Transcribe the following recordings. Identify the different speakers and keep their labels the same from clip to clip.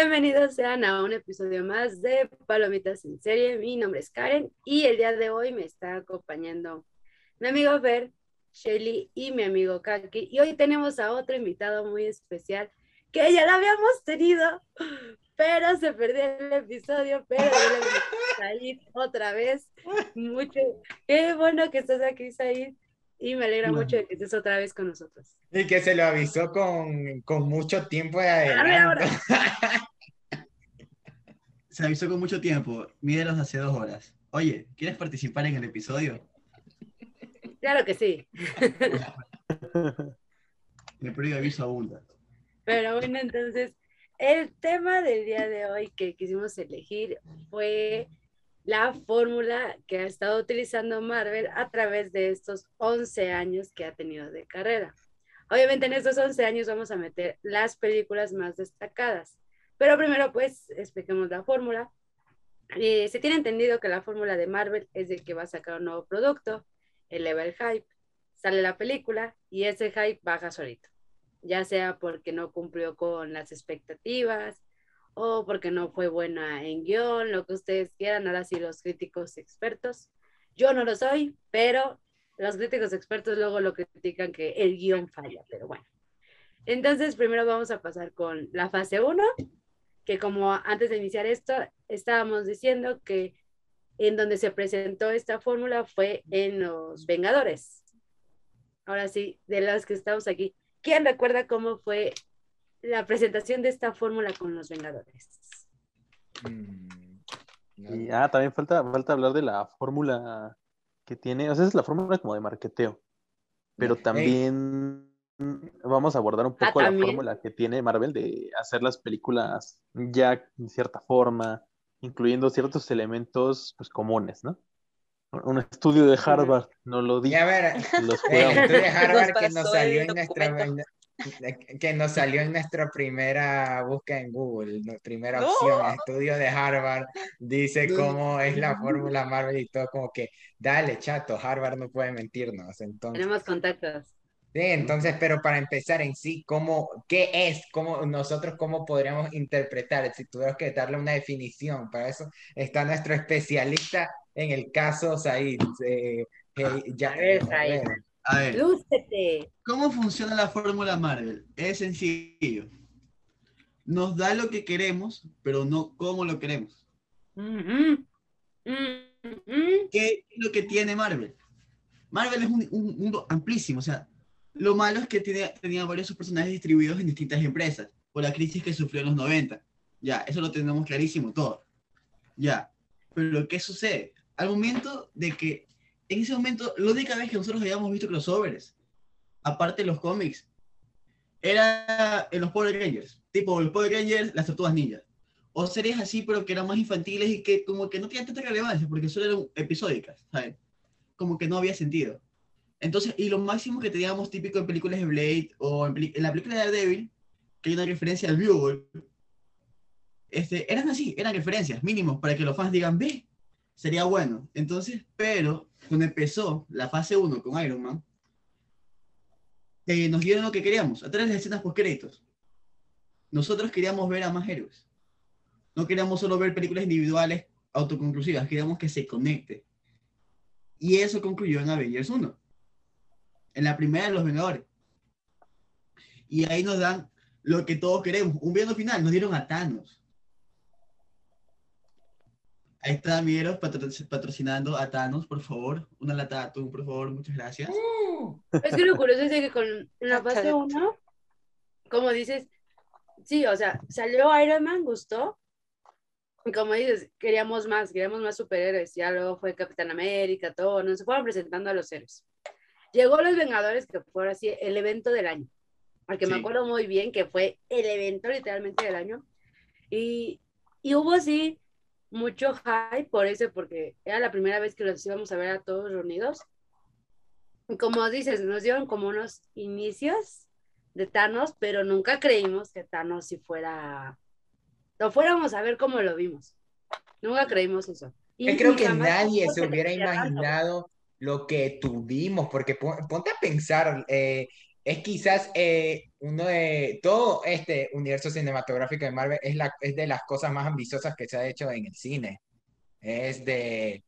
Speaker 1: Bienvenidos sean a un episodio más de Palomitas en Serie. Mi nombre es Karen y el día de hoy me está acompañando mi amigo Ver, Shelly y mi amigo Kaki. Y hoy tenemos a otro invitado muy especial que ya lo habíamos tenido, pero se perdió el episodio, pero le salir otra vez. Mucho. Qué bueno que estás aquí, Said. Y me alegra mucho de que estés otra vez con nosotros.
Speaker 2: Y que se lo avisó con, con mucho tiempo de adelanto.
Speaker 3: se avisó con mucho tiempo. Mídelos hace dos horas. Oye, ¿quieres participar en el episodio?
Speaker 1: Claro que sí.
Speaker 3: El previo aviso abunda.
Speaker 1: Pero bueno, entonces, el tema del día de hoy que quisimos elegir fue la fórmula que ha estado utilizando Marvel a través de estos 11 años que ha tenido de carrera. Obviamente en estos 11 años vamos a meter las películas más destacadas, pero primero pues expliquemos la fórmula. Eh, se tiene entendido que la fórmula de Marvel es de que va a sacar un nuevo producto, eleva el hype, sale la película y ese hype baja solito, ya sea porque no cumplió con las expectativas, o porque no fue buena en guion, lo que ustedes quieran, ahora sí los críticos expertos. Yo no lo soy, pero los críticos expertos luego lo critican que el guion falla, pero bueno. Entonces, primero vamos a pasar con la fase 1, que como antes de iniciar esto, estábamos diciendo que en donde se presentó esta fórmula fue en Los Vengadores. Ahora sí, de las que estamos aquí. ¿Quién recuerda cómo fue la presentación de esta fórmula con los Vengadores.
Speaker 4: Mm, y, ah, también falta, falta hablar de la fórmula que tiene, o sea, es la fórmula como de marketeo, pero también vamos a abordar un ah, poco la fórmula que tiene Marvel de hacer las películas ya en cierta forma, incluyendo ciertos elementos pues comunes, ¿no? Un estudio de Harvard, no lo digo.
Speaker 2: Y a ver, los el estudio de Harvard que nos salió en nuestra, que nos salió en nuestra primera búsqueda en Google, nuestra primera opción, estudio de Harvard, dice cómo es la fórmula Marvel y todo, como que, dale, chato, Harvard no puede mentirnos. Entonces,
Speaker 1: Tenemos contactos.
Speaker 2: Sí, entonces, pero para empezar en sí, ¿cómo, ¿qué es? ¿Cómo, nosotros cómo podríamos interpretar? Si tuviéramos que darle una definición, para eso está nuestro especialista en el caso Said. Eh,
Speaker 1: ya, Said.
Speaker 3: A ver, ¿cómo funciona la fórmula Marvel? Es sencillo. Nos da lo que queremos, pero no cómo lo queremos. ¿Qué es lo que tiene Marvel? Marvel es un, mundo amplísimo, o sea, lo malo es que tiene, tenía varios personajes distribuidos en distintas empresas por la crisis que sufrió en los 90. Ya, eso lo tenemos clarísimo todo. Ya, pero ¿qué sucede? Al momento de que en ese momento, la única vez que nosotros habíamos visto crossovers, aparte de los cómics, era en los Power Rangers, tipo los Power Rangers, las tortugas ninjas. O series así, pero que eran más infantiles y que como que no tenían tanta relevancia, porque solo eran episódicas, ¿sabes? Como que no había sentido. Entonces, y lo máximo que teníamos típico en películas de Blade o en, la película de Daredevil, que hay una referencia al Bugle, este, eran así, eran referencias mínimos para que los fans digan, ve, sería bueno. Entonces, pero cuando empezó la fase 1 con Iron Man, eh, nos dieron lo que queríamos, a través de escenas post créditos. Nosotros queríamos ver a más héroes. No queríamos solo ver películas individuales autoconclusivas, queríamos que se conecte. Y eso concluyó en Avengers 1. En la primera de los Vengadores. Y ahí nos dan lo que todos queremos, un villano final, nos dieron a Thanos. Ahí está Mieros patrocinando a Thanos, por favor. Una lata de atún, por favor, muchas gracias.
Speaker 1: Uh, es que lo curioso es que con la fase 1, como dices, sí, o sea, salió Iron Man, gustó. Y como dices, queríamos más, queríamos más superhéroes. Ya luego fue Capitán América, todo, nos fueron presentando a los héroes. Llegó Los Vengadores, que fue así el evento del año. Al que me acuerdo muy bien que fue el evento literalmente del año. Y, y hubo así mucho hype por eso, porque era la primera vez que los íbamos a ver a todos reunidos. Y como dices, nos dieron como unos inicios de Thanos, pero nunca creímos que Thanos si fuera, lo fuéramos a ver como lo vimos. Nunca creímos eso.
Speaker 2: Y creo que nadie se hubiera imaginado lo que tuvimos, porque ponte a pensar, eh, es quizás eh, uno de todo este universo cinematográfico de Marvel es, la, es de las cosas más ambiciosas que se ha hecho en el cine. Es de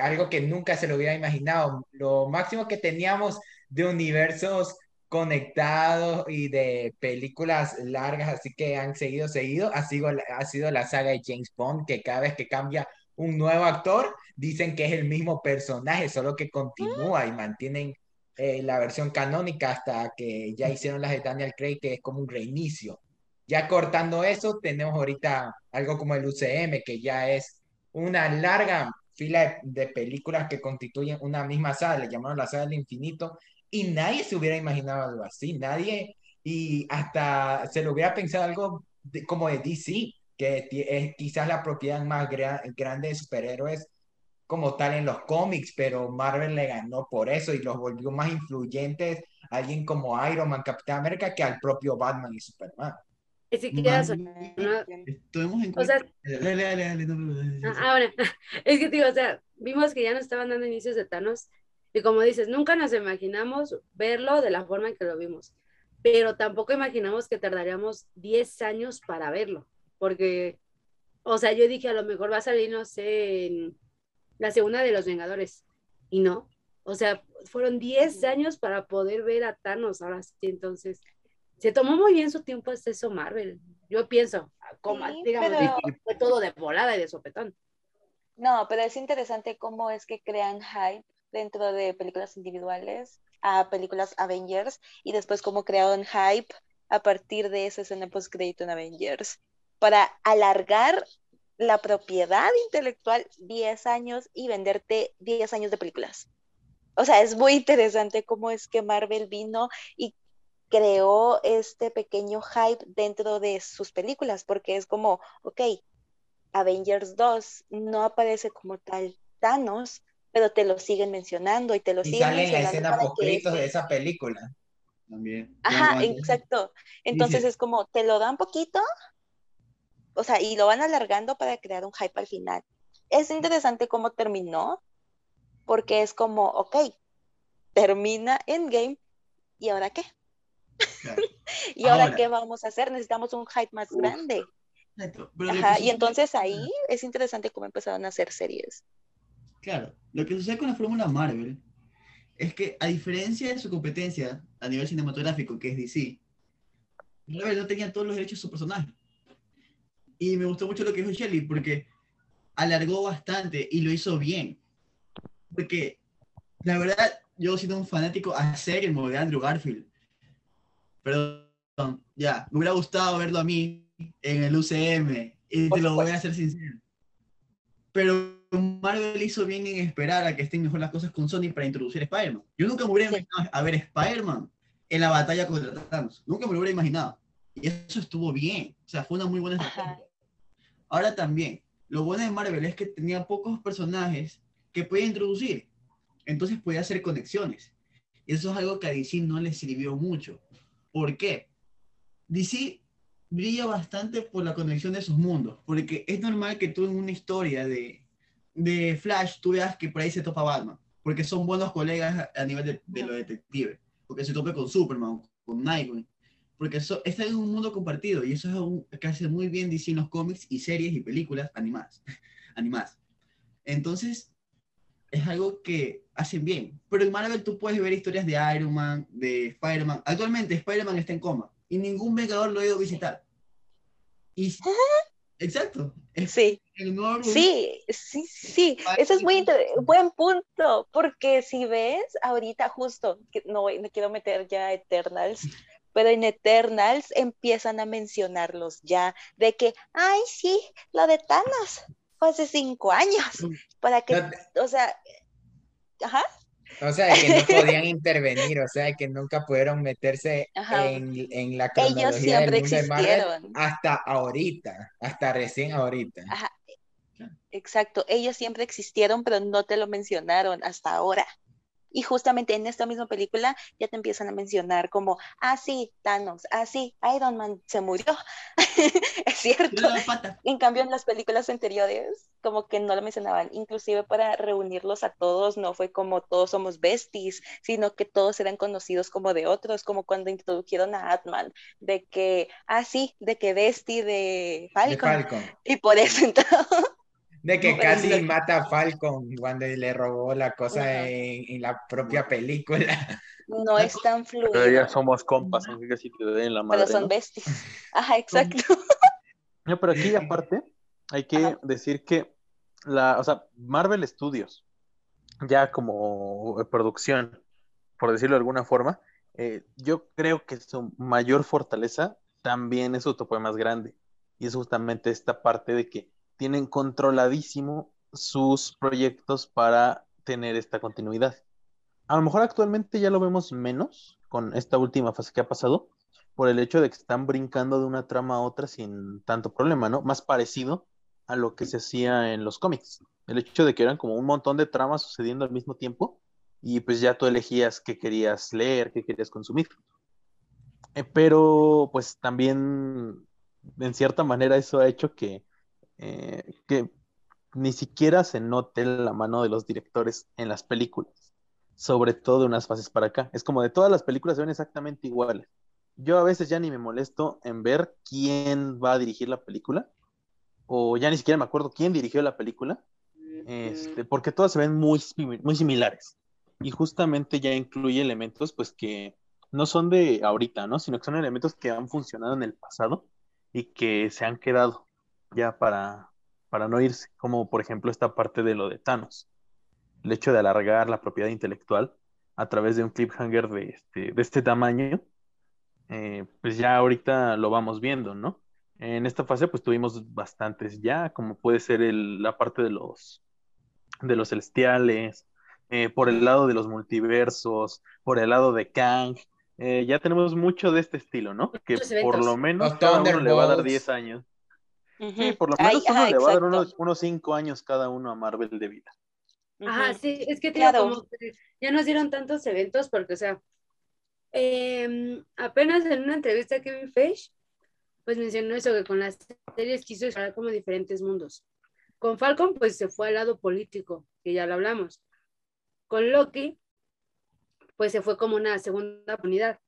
Speaker 2: algo que nunca se lo hubiera imaginado. Lo máximo que teníamos de universos conectados y de películas largas, así que han seguido, seguido, ha sido, ha sido la saga de James Bond, que cada vez que cambia un nuevo actor, dicen que es el mismo personaje, solo que continúa y mantienen eh, la versión canónica hasta que ya hicieron las de Daniel Craig, que es como un reinicio. Ya cortando eso, tenemos ahorita algo como el UCM, que ya es una larga fila de, películas que constituyen una misma saga, le llamaron la saga del infinito, y nadie se hubiera imaginado algo así, nadie, y hasta se lo hubiera pensado algo como de DC, que es quizás la propiedad más grande de superhéroes como tal en los cómics, pero Marvel le ganó por eso y los volvió más influyentes alguien como Iron Man, Capitán América, que al propio Batman y Superman.
Speaker 1: Es que o sea, ahora, es que digo, o sea, vimos que ya nos estaban dando inicios de Thanos y como dices, nunca nos imaginamos verlo de la forma en que lo vimos, pero tampoco imaginamos que tardaríamos 10 años para verlo, porque, o sea, yo dije, a lo mejor va a salir, no sé, en la segunda de los Vengadores, y no, o sea, fueron 10 años para poder ver a Thanos, ahora sí, entonces se tomó muy bien su tiempo hasta eso Marvel. Yo pienso, como digamos, fue todo de volada y de sopetón.
Speaker 5: No, pero es interesante cómo es que crean hype dentro de películas individuales a películas Avengers y después cómo crearon hype a partir de esa escena post crédito en Avengers para alargar la propiedad intelectual 10 años y venderte 10 años de películas. O sea, es muy interesante cómo es que Marvel vino y creó este pequeño hype dentro de sus películas, porque es como, ok, Avengers 2 no aparece como tal Thanos, pero te lo siguen mencionando y te lo
Speaker 2: y
Speaker 5: siguen
Speaker 2: sale en la escena post de esa película.
Speaker 3: También.
Speaker 5: Ajá, exacto. Entonces es como, te lo dan poquito, o sea, y lo van alargando para crear un hype al final. Es interesante cómo terminó, porque es como, ok, termina Endgame, ¿y ahora qué? ¿Y ahora, qué vamos a hacer? Necesitamos un hype más grande. y entonces ahí es interesante cómo empezaron a hacer series.
Speaker 3: Claro, lo que sucede con la fórmula Marvel es que a diferencia de su competencia a nivel cinematográfico, que es DC, Marvel no tenía todos los derechos de su personaje. Y me gustó mucho lo que dijo Shelly, porque alargó bastante y lo hizo bien. Porque la verdad, yo siendo un fanático a ser el de Andrew Garfield, Perdón, ya, me hubiera gustado verlo a mí en el UCM, y te lo voy a hacer sincero. Pero Marvel hizo bien en esperar a que estén mejor las cosas con Sony para introducir a Spider-Man. Yo nunca me hubiera imaginado a ver Spider-Man en la batalla contra Thanos. Nunca me lo hubiera imaginado. Y eso estuvo bien. O sea, fue una muy buena estrategia. Ahora también, lo bueno de Marvel es que tenía pocos personajes que podía introducir. Entonces podía hacer conexiones. Eso es algo que a DC no le sirvió mucho. ¿Por qué? DC brilla bastante por la conexión de sus mundos, porque es normal que tú en una historia de, de Flash tú veas que por ahí se topa Batman, porque son buenos colegas a nivel de, de los detectives, porque se tope con Superman, con Nightwing, porque eso, está en un mundo compartido y eso es algo que hace muy bien DC en los cómics y series y películas animadas. animadas. Entonces, es algo que hacen bien. Pero en Marvel tú puedes ver historias de Iron Man, de Spider-Man. Actualmente Spider-Man está en coma y ningún Vengador lo ha ido a visitar. Y... Exacto.
Speaker 5: Sí. sí, sí, sí. Eso es muy buen punto, porque si ves ahorita justo, no, no quiero meter ya Eternals, pero en Eternals empiezan a mencionarlos ya, de que, ay, sí, lo de Thanos, hace cinco años, para que, o sea, ajá.
Speaker 2: O sea, que no podían intervenir, o sea, que nunca pudieron meterse en, en, la cronología Ellos siempre del mundo existieron. hasta ahorita, hasta recién ahorita. Ajá.
Speaker 5: Exacto, ellos siempre existieron, pero no te lo mencionaron hasta ahora. Y justamente en esta misma película ya te empiezan a mencionar como, ah, sí, Thanos, ah, sí, Iron Man se murió. es cierto. En cambio, en las películas anteriores, como que no lo mencionaban. Inclusive para reunirlos a todos, no fue como todos somos besties, sino que todos eran conocidos como de otros, como cuando introdujeron a Atman, de que, ah, sí, de que bestie de Falcon. Y por eso entonces...
Speaker 2: De que casi mata a Falcon cuando le robó la cosa en, la propia película.
Speaker 5: No es tan fluido.
Speaker 4: Pero ya somos compas, aunque casi te den la madre.
Speaker 5: Pero son besties. Ajá, exacto.
Speaker 4: No, pero aquí aparte hay que decir que la, o sea, Marvel Studios, ya como producción, por decirlo de alguna forma, eh, yo creo que su mayor fortaleza también es su topo más grande. Y es justamente esta parte de que tienen controladísimo sus proyectos para tener esta continuidad. A lo mejor actualmente ya lo vemos menos con esta última fase que ha pasado, por el hecho de que están brincando de una trama a otra sin tanto problema, ¿no? Más parecido a lo que se hacía en los cómics. El hecho de que eran como un montón de tramas sucediendo al mismo tiempo y pues ya tú elegías qué querías leer, qué querías consumir. Eh, pero pues también en cierta manera eso ha hecho que eh, que ni siquiera se note la mano de los directores en las películas, sobre todo de unas fases para acá. Es como de todas las películas se ven exactamente iguales. Yo a veces ya ni me molesto en ver quién va a dirigir la película, o ya ni siquiera me acuerdo quién dirigió la película, este, porque todas se ven muy, muy similares. Y justamente ya incluye elementos pues que no son de ahorita, ¿no? Sino que son elementos que han funcionado en el pasado y que se han quedado ya para, para no irse, como por ejemplo esta parte de lo de Thanos, el hecho de alargar la propiedad intelectual a través de un cliffhanger de este, de este tamaño, eh, pues ya ahorita lo vamos viendo, ¿no? En esta fase pues tuvimos bastantes ya, como puede ser el, la parte de los, de los celestiales, eh, por el lado de los multiversos, por el lado de Kang, eh, ya tenemos mucho de este estilo, ¿no? Que por lo menos cada uno le va a dar 10 años. Sí, por lo menos uno le va a dar unos, cinco años cada uno a Marvel de vida.
Speaker 1: Ajá, sí, es que como ya nos dieron tantos eventos porque, o sea, em, apenas en una entrevista a Kevin Feige, pues mencionó eso, que con las series quiso explorar como diferentes mundos. Con Falcon, pues se fue al lado político, que ya lo hablamos. Con Loki, pues se fue como una segunda unidad,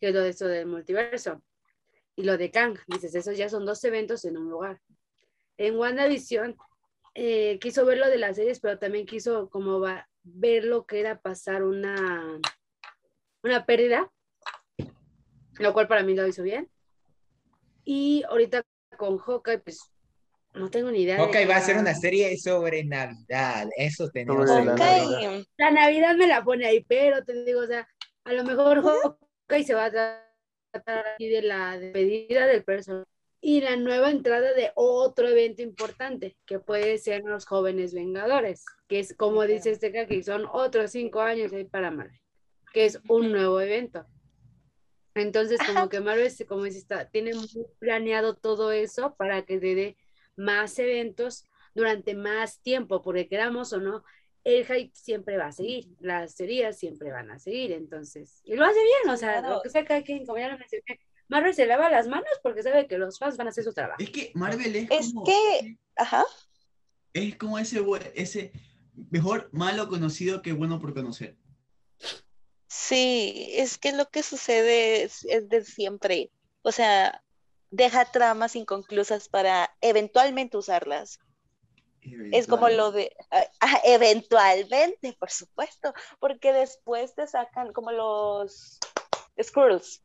Speaker 1: que es lo de eso del multiverso y lo de Kang. Dices, esos ya son dos eventos en un lugar. En WandaVision eh, quiso ver lo de las series, pero también quiso como va, ver lo que era pasar una, una pérdida, lo cual para mí lo hizo bien. Y ahorita con Hawkeye, pues no tengo ni idea.
Speaker 2: Hawkeye va a ser una serie sobre Navidad, eso tenemos.
Speaker 1: La, la Navidad me la pone ahí, pero te digo, o sea, a lo mejor Hawkeye se va a y de la despedida del personal y la nueva entrada de otro evento importante, que puede ser los jóvenes vengadores, que es como dice este que son otros cinco años ahí para Marvel, que es un nuevo evento. Entonces, como que Marvel, como dice, está, tiene muy planeado todo eso para que se dé más eventos durante más tiempo, porque queramos o no, el hype siempre va a seguir, las teorías siempre van a seguir, entonces, y lo hace bien, o sea, lo que sea cada quien, como ya lo mencioné, Marvel se lava las manos porque sabe que los fans van a hacer su trabajo.
Speaker 3: Es que Marvel es,
Speaker 5: es que, ajá.
Speaker 3: Es como ese, ese mejor malo conocido que bueno por conocer.
Speaker 5: Sí, es que lo que sucede es, es de siempre, o sea, deja tramas inconclusas para eventualmente usarlas. Es como lo de, ah, ah, eventualmente, por supuesto, porque después te sacan como los Skrulls,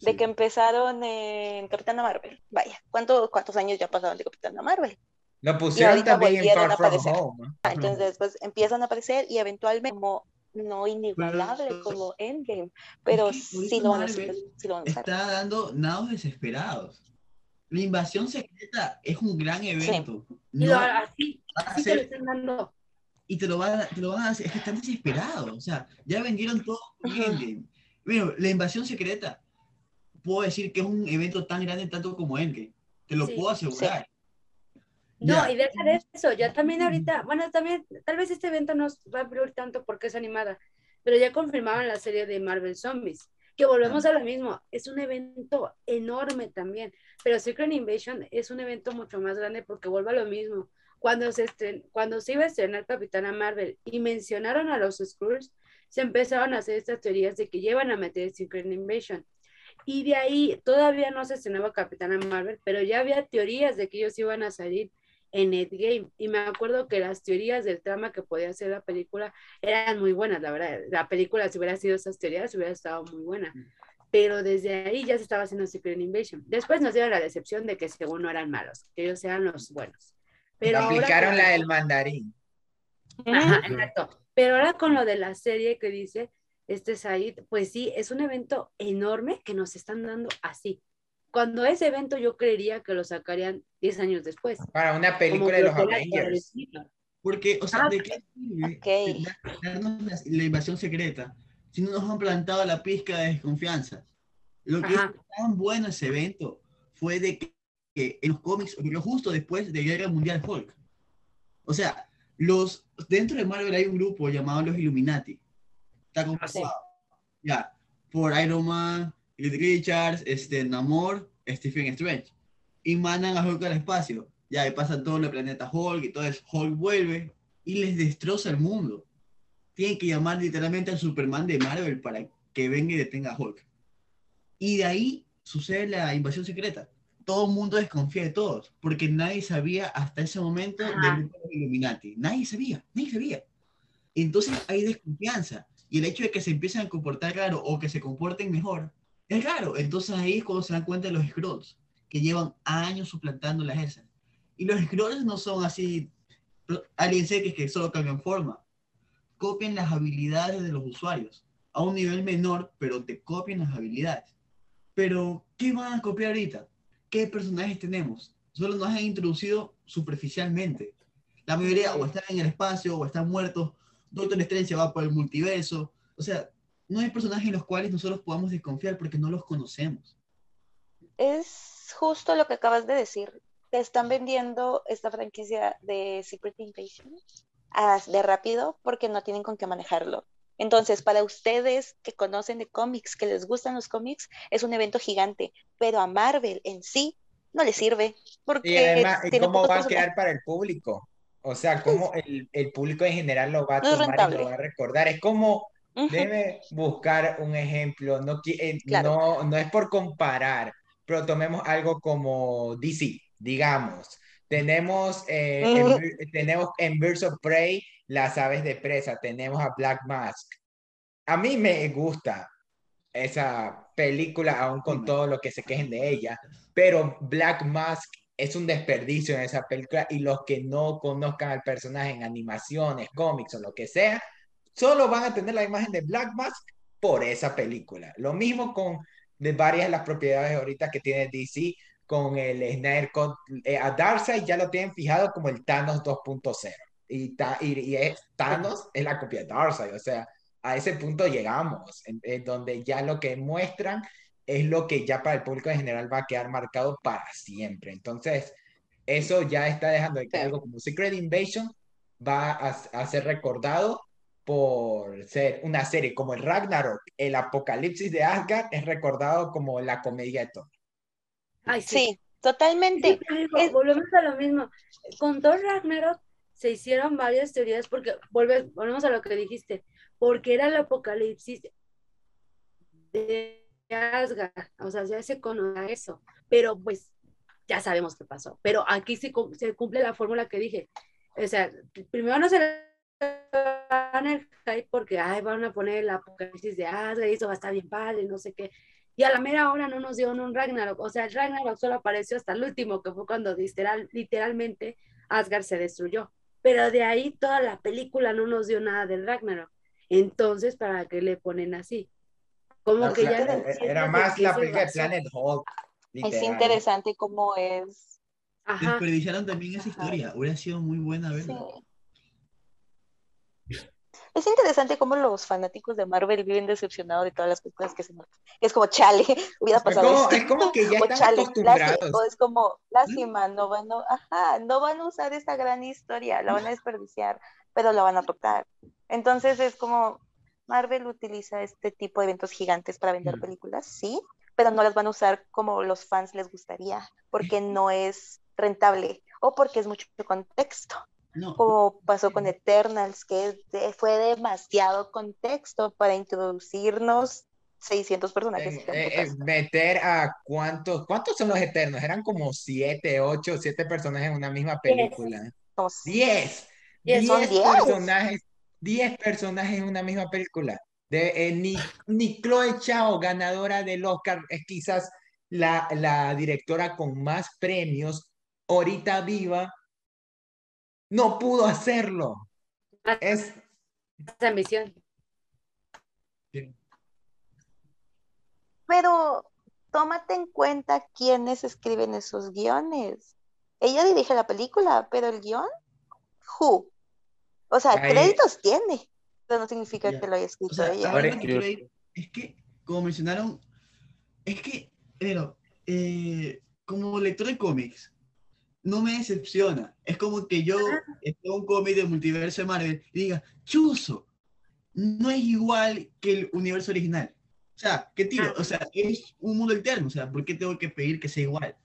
Speaker 5: de que empezaron en Capitana Marvel. Vaya, ¿cuántos años ya pasaron de Capitana Marvel?
Speaker 2: Lo pusieron también en Far From Home.
Speaker 5: Ah, entonces, después empiezan a aparecer y eventualmente como no inigualable como Endgame, pero sí, lo van a, hacer,
Speaker 3: Está dando nados desesperados. La invasión secreta es un gran evento.
Speaker 1: No, así, así te lo están dando.
Speaker 3: Y te lo, van, te lo van a hacer, es que están desesperados. O sea, ya vendieron todo Endgame. Bueno, la invasión secreta, puedo decir que es un evento tan grande tanto como Endgame. Te lo puedo asegurar.
Speaker 1: No, y deja de eso, ya también ahorita, bueno, también, tal vez este evento no va a abrir tanto porque es animada, pero ya confirmaban la serie de Marvel Zombies, que volvemos a lo mismo, es un evento enorme también, pero Secret Invasion es un evento mucho más grande porque vuelve a lo mismo. Cuando se, estren, cuando se iba a estrenar Capitana Marvel y mencionaron a los Skrulls, se empezaron a hacer estas teorías de que llevan a meter Secret Invasion. Y de ahí todavía no se estrenaba Capitana Marvel, pero ya había teorías de que ellos iban a salir en Endgame. Y me acuerdo que las teorías del trama que podía hacer la película eran muy buenas, la verdad. La película, si hubiera sido esas teorías, hubiera estado muy buena. Pero desde ahí ya se estaba haciendo Secret Invasion. Después nos dieron la decepción de que según no eran malos, que ellos eran los buenos. Pero
Speaker 2: aplicaron la del mandarín.
Speaker 1: Ajá, exacto. Pero ahora con lo de la serie que dice este Said, pues sí, es un evento enorme que nos están dando así cuando ese evento yo creería que lo sacarían 10 años después.
Speaker 2: Para una película de los Avengers.
Speaker 3: Porque, o sea, ¿de qué sirve darnos la, invasión secreta si no nos han plantado la pizca de desconfianza? Lo que es tan bueno ese evento fue de que, en los cómics ocurrió justo después de Guerra Mundial Hulk. O sea, los, dentro de Marvel hay un grupo llamado los Illuminati. Está compuesto ah, ya, por Iron Man, Reed Richards, este, Namor, Stephen Strange. Y mandan a Hulk al espacio. Ya, y pasa todo el planeta Hulk y todo eso. Hulk vuelve y les destroza el mundo. Tienen que llamar literalmente al Superman de Marvel para que venga y detenga a Hulk. Y de ahí sucede la invasión secreta. Todo el mundo desconfía de todos, porque nadie sabía hasta ese momento del Illuminati. Nadie sabía, nadie sabía. Entonces hay desconfianza. Y el hecho de que se empiecen a comportar raro o que se comporten mejor es raro. Entonces ahí es cuando se dan cuenta de los scrolls, que llevan años suplantando las ESA. Y los scrolls no son así alguien que, que solo cambian forma. Copian las habilidades de los usuarios a un nivel menor, pero te copian las habilidades. Pero, ¿qué van a copiar ahorita? ¿Qué personajes tenemos? Solo nos han introducido superficialmente. La mayoría o están en el espacio o están muertos. Doctor Strange va por el multiverso. O sea, no hay personajes en los cuales nosotros podamos desconfiar porque no los conocemos.
Speaker 5: Es justo lo que acabas de decir. Te están vendiendo esta franquicia de Secret Invasion de rápido porque no tienen con qué manejarlo. Entonces, para ustedes que conocen de cómics, que les gustan los cómics, es un evento gigante, pero a Marvel en sí no le sirve. Porque
Speaker 2: y además, ¿cómo va a quedar para el público? O sea, ¿cómo el, el, público en general lo va a tomar y lo va a recordar? Es como Debe buscar un ejemplo, no, eh, no, no es por comparar, pero tomemos algo como DC, digamos. Tenemos, eh, en, tenemos en Birds of Prey las aves de presa, tenemos a Black Mask. A mí me gusta esa película, aún con todo lo que se quejen de ella, pero Black Mask es un desperdicio en esa película y los que no conozcan al personaje en animaciones, cómics o lo que sea, solo van a tener la imagen de Black Mask por esa película. Lo mismo con de varias de las propiedades ahorita que tiene DC con el Snyder Cut. Eh, a Darkseid ya lo tienen fijado como el Thanos 2.0. Y, y, es, Thanos es la copia de Darkseid. O sea, a ese punto llegamos, en, donde ya lo que muestran es lo que ya para el público en general va a quedar marcado para siempre. Entonces, eso ya está dejando de que algo como Secret Invasion va a, a ser recordado por ser una serie como el Ragnarok, el apocalipsis de Asgard es recordado como la comedia de Thor.
Speaker 5: Ay, sí. totalmente.
Speaker 1: Volvemos a lo mismo. Con Thor Ragnarok se hicieron varias teorías porque volvemos a lo que dijiste, porque era el apocalipsis de Asgard, o sea, ya se conoce eso, pero pues ya sabemos qué pasó. Pero aquí se, se cumple la fórmula que dije. O sea, primero no se van el hype porque ay, van a poner la apocalipsis de Asgard y eso va a estar bien padre, no sé qué. Y a la mera hora no nos dio un Ragnarok. O sea, el Ragnarok solo apareció hasta el último, que fue cuando literal, literalmente Asgard se destruyó. Pero de ahí toda la película no nos dio nada del Ragnarok. Entonces, ¿para qué le ponen así?
Speaker 2: Como que ya era más la película de Planet Hulk.
Speaker 5: Es interesante cómo es.
Speaker 3: Desperdiciaron también esa historia. Hubiera sido muy buena verla.
Speaker 5: Es interesante cómo los fanáticos de Marvel viven decepcionados de todas las películas que se muestran. Es como, chale, hubiera pasado
Speaker 2: es como, Es como que ya están acostumbrados.
Speaker 5: o es como, lástima, no van, a, ajá, no van a usar esta gran historia, la van a desperdiciar, pero la van a tocar. Entonces es como, Marvel utiliza este tipo de eventos gigantes para vender mm. películas, sí, pero no las van a usar como los fans les gustaría, porque no es rentable o porque es mucho contexto. Como pasó con Eternals, que fue demasiado contexto para introducirnos 600 personajes.
Speaker 2: Eh, eh, meter a cuántos, ¿cuántos son los Eternos? Eran como 7, 8, 7 personajes en una misma película. 10. 10 personajes, 10 personajes en una misma película. De, eh, ni, ni Chloe Chao, ganadora del Oscar, es quizás la, la directora con más premios ahorita viva no pudo hacerlo. Es
Speaker 1: ambición.
Speaker 5: Pero tómate en cuenta quiénes escriben esos guiones. Ella dirige la película, pero el guion, who? O sea, créditos tiene, pero no significa que lo haya escrito ella.
Speaker 3: es que, como mencionaron, es que, pero, eh, como lector de cómics, no me decepciona. Es como que yo en un cómic de multiverso de Marvel y diga, chuzo, no es igual que el universo original. O sea, ¿qué tiro? O sea, es un mundo eterno. O sea, ¿por qué tengo que pedir que sea igual?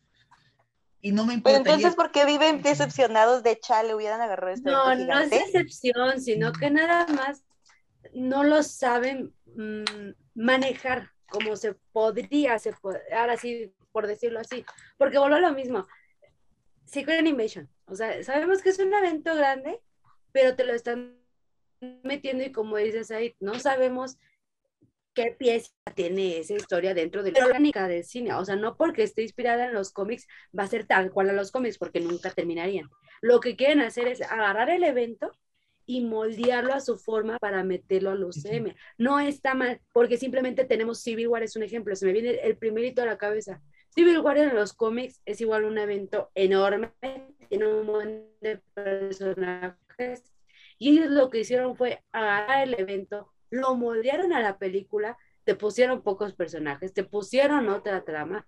Speaker 3: Y no me importa.
Speaker 5: Pero entonces, ¿por qué viven decepcionados de Chale? Hubieran agarrado este
Speaker 1: No, no es decepción, sino que nada más no lo saben mm, manejar como se podría, se ahora sí, por decirlo así. Porque vuelvo a lo mismo Secret Animation. O sea, sabemos que es un evento grande, pero te lo están metiendo y como dices ahí, no sabemos qué pieza tiene esa historia dentro de la orgánica del cine. O sea, no porque esté inspirada en los cómics va a ser tal cual a los cómics, porque nunca terminarían. Lo que quieren hacer es agarrar el evento y moldearlo a su forma para meterlo a los UCM. No está mal, porque simplemente tenemos Civil War, es un ejemplo. Se me viene el primerito a la cabeza. Civil War en los cómics es igual un evento enorme, tiene un montón de personajes, y ellos lo que hicieron fue agarrar el evento, lo moldearon a la película, te pusieron pocos personajes, te pusieron otra trama,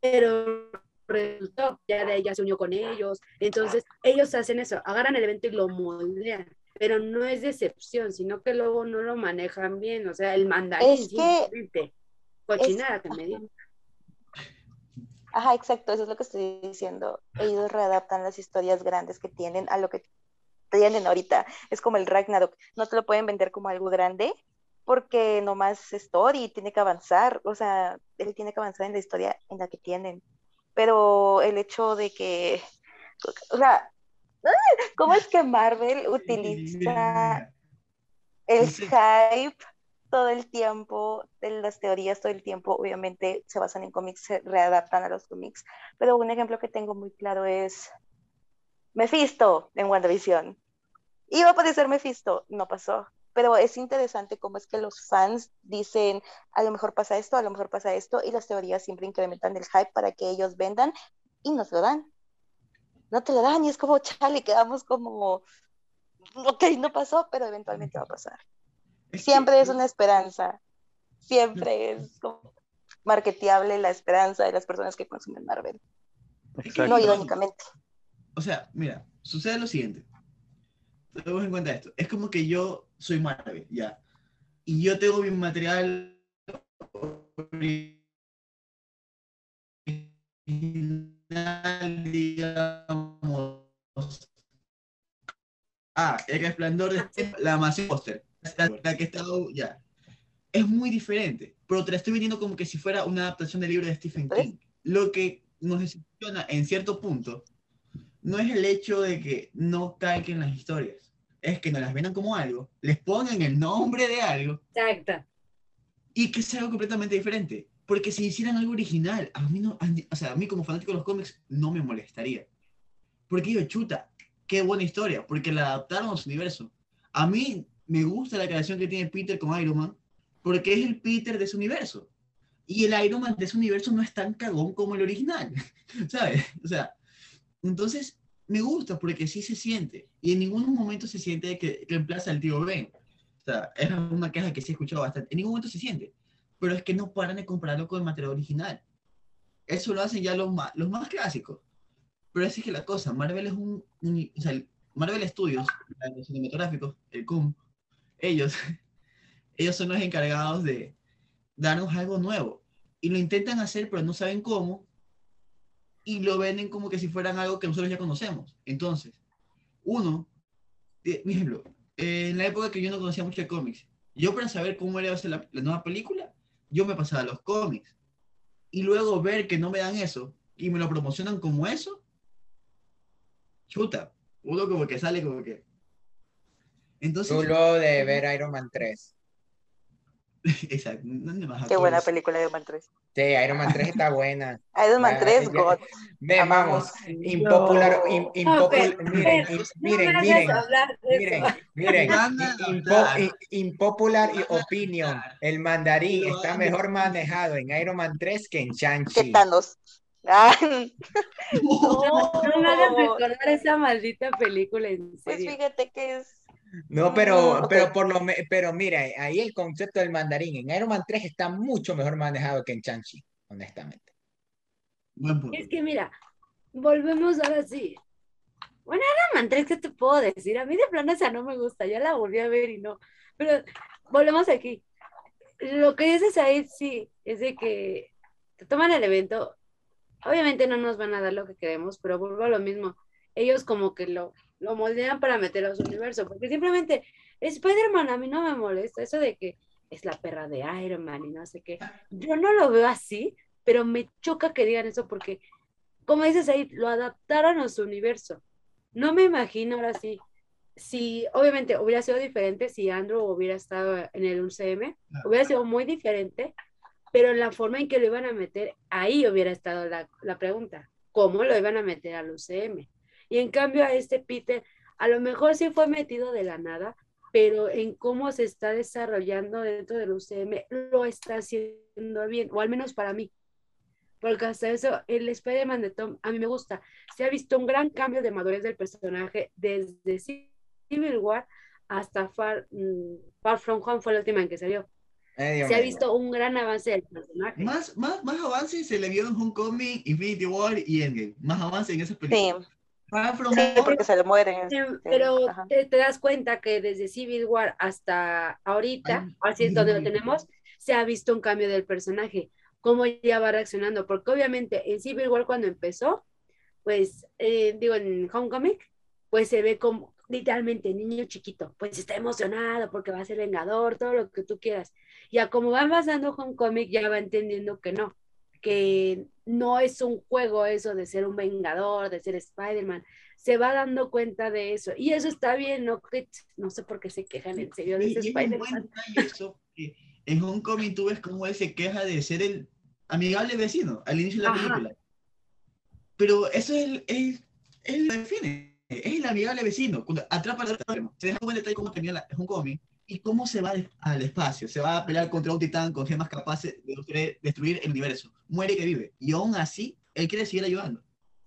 Speaker 1: pero resultó, ya de ella se unió con ellos, entonces ellos hacen eso, agarran el evento y lo moldean, pero no es decepción, sino que luego no lo manejan bien, o sea, el mandarín
Speaker 5: es que
Speaker 1: Cochinada que me dio.
Speaker 5: Ajá, exacto, eso es lo que estoy diciendo. Ellos readaptan las historias grandes que tienen a lo que tienen ahorita. Es como el Ragnarok. No te lo pueden vender como algo grande porque nomás es story, tiene que avanzar. O sea, él tiene que avanzar en la historia en la que tienen. Pero el hecho de que, o sea, ¿cómo es que Marvel utiliza el hype todo el tiempo, las teorías todo el tiempo, obviamente se basan en cómics, se readaptan a los cómics, pero un ejemplo que tengo muy claro es Mephisto en WandaVision. Iba a aparecer Mephisto, no pasó, pero es interesante cómo es que los fans dicen, a lo mejor pasa esto, a lo mejor pasa esto, y las teorías siempre incrementan el hype para que ellos vendan y nos lo dan. No te lo dan y es como, chale, quedamos como, ok, no pasó, pero eventualmente va a pasar. Siempre es una esperanza. Siempre es como marketeable la esperanza de las personas que consumen Marvel. No irónicamente.
Speaker 3: O sea, mira, sucede lo siguiente. Tenemos en cuenta esto. Es como que yo soy Marvel, ya. Y yo tengo mi material digamos. Ah, el resplandor de la masión póster la, que he estado ya. Es muy diferente, pero te la estoy vendiendo como que si fuera una adaptación del libro de Stephen King. Lo que nos decepciona en cierto punto no es el hecho de que no calquen las historias, es que nos las vendan como algo, les pongan el nombre de algo.
Speaker 1: Exacto.
Speaker 3: Y que sea algo completamente diferente. Porque si hicieran algo original, a mí, no, o sea, a mí como fanático de los cómics no me molestaría. Porque yo, chuta, qué buena historia, porque la adaptaron a su universo. A mí me gusta la creación que tiene Peter con Iron Man, porque es el Peter de ese universo. Y el Iron Man de ese universo no es tan cagón como el original, ¿sabes? O sea, entonces, me gusta porque sí se siente. Y en ningún momento se siente que reemplaza al tío Ben. O sea, es una queja que sí he escuchado bastante. En ningún momento se siente. Pero es que no paran de compararlo con el material original. Eso lo hacen ya los más, los más clásicos. Pero así es que la cosa, Marvel es un, o sea, Marvel Studios, los cinematográficos, el CUM, ellos, ellos son los encargados de darnos algo nuevo. Y lo intentan hacer, pero no saben cómo. Y lo venden como que si fueran algo que nosotros ya conocemos. Entonces, uno, por ejemplo, en la época que yo no conocía mucho de cómics, yo para saber cómo era la, la nueva película, yo me pasaba los cómics. Y luego ver que no me dan eso y me lo promocionan como eso, chuta, uno como que sale como que...
Speaker 2: Entonces... Tú luego de ver Iron Man 3.
Speaker 3: Exacto.
Speaker 5: Qué buena película Iron Man 3.
Speaker 2: Sí, Iron Man 3 está buena.
Speaker 5: Iron Man 3, God.
Speaker 2: vamos, impopular, impopular, miren, miren, miren, miren, miren, impopular y opinion. El mandarín está mejor manejado en Iron Man 3 que en Shang-Chi.
Speaker 5: Thanos.
Speaker 1: no, no me hagas recordar esa maldita película, en
Speaker 5: pues serio. Pues fíjate que es
Speaker 2: no, pero, pero por lo pero mira, ahí el concepto del mandarín en Iron Man 3 está mucho mejor manejado que en Chanchi, honestamente.
Speaker 1: Es que mira, volvemos ahora sí. Bueno, Iron Man 3, ¿qué te puedo decir? A mí de plano esa no me gusta, ya la volví a ver y no. Pero volvemos aquí. Lo que dices ahí sí, es de que te toman el evento. Obviamente no nos van a dar lo que queremos, pero vuelvo a lo mismo. Ellos como que lo lo moldean para meterlo a su universo, porque simplemente Spider-Man a mí no me molesta, eso de que es la perra de Iron Man y no sé qué. Yo no lo veo así, pero me choca que digan eso porque, como dices ahí, lo adaptaron a su universo. No me imagino ahora sí, si obviamente hubiera sido diferente si Andrew hubiera estado en el UCM, hubiera sido muy diferente, pero en la forma en que lo iban a meter, ahí hubiera estado la, la pregunta, ¿cómo lo iban a meter al UCM? Y en cambio a este Peter, a lo mejor sí fue metido de la nada, pero en cómo se está desarrollando dentro del UCM lo está haciendo bien, o al menos para mí. Porque hasta eso, el Spider-Man de Tom, a mí me gusta. Se ha visto un gran cambio de madurez del personaje desde Civil War hasta Far, mm, Far From Home, fue la última en que salió. se ha visto un gran avance del personaje.
Speaker 3: Más, más, más avance se le vio en Homecoming, Infinity War y Endgame. Más avance en esas películas.
Speaker 5: Sí, porque se le mueren.
Speaker 1: pero te, das cuenta que desde Civil War hasta ahorita, así es donde lo tenemos, se ha visto un cambio del personaje, cómo ya va reaccionando, porque obviamente en Civil War cuando empezó, pues, eh, digo, en Homecoming, pues se ve como literalmente niño chiquito, pues está emocionado porque va a ser vengador, todo lo que tú quieras. Ya como van pasando Homecoming, ya va entendiendo que no, que no es un juego eso de ser un vengador, de ser Spider-Man. Se va dando cuenta de eso. Y eso está bien, no, no sé por qué se quejan en serio de Spider-Man.
Speaker 3: En Homecoming tú ves cómo él se queja de ser el amigable vecino al inicio de la película. Pero eso es, el, él lo define. Es el amigable vecino. Cuando atrapa a se deja un buen detalle como tenía la, Homecoming y cómo se va al espacio. Se va a pelear contra un titán con gemas capaces de destruir el universo. Muere que vive. Y aún así, él quiere seguir ayudando.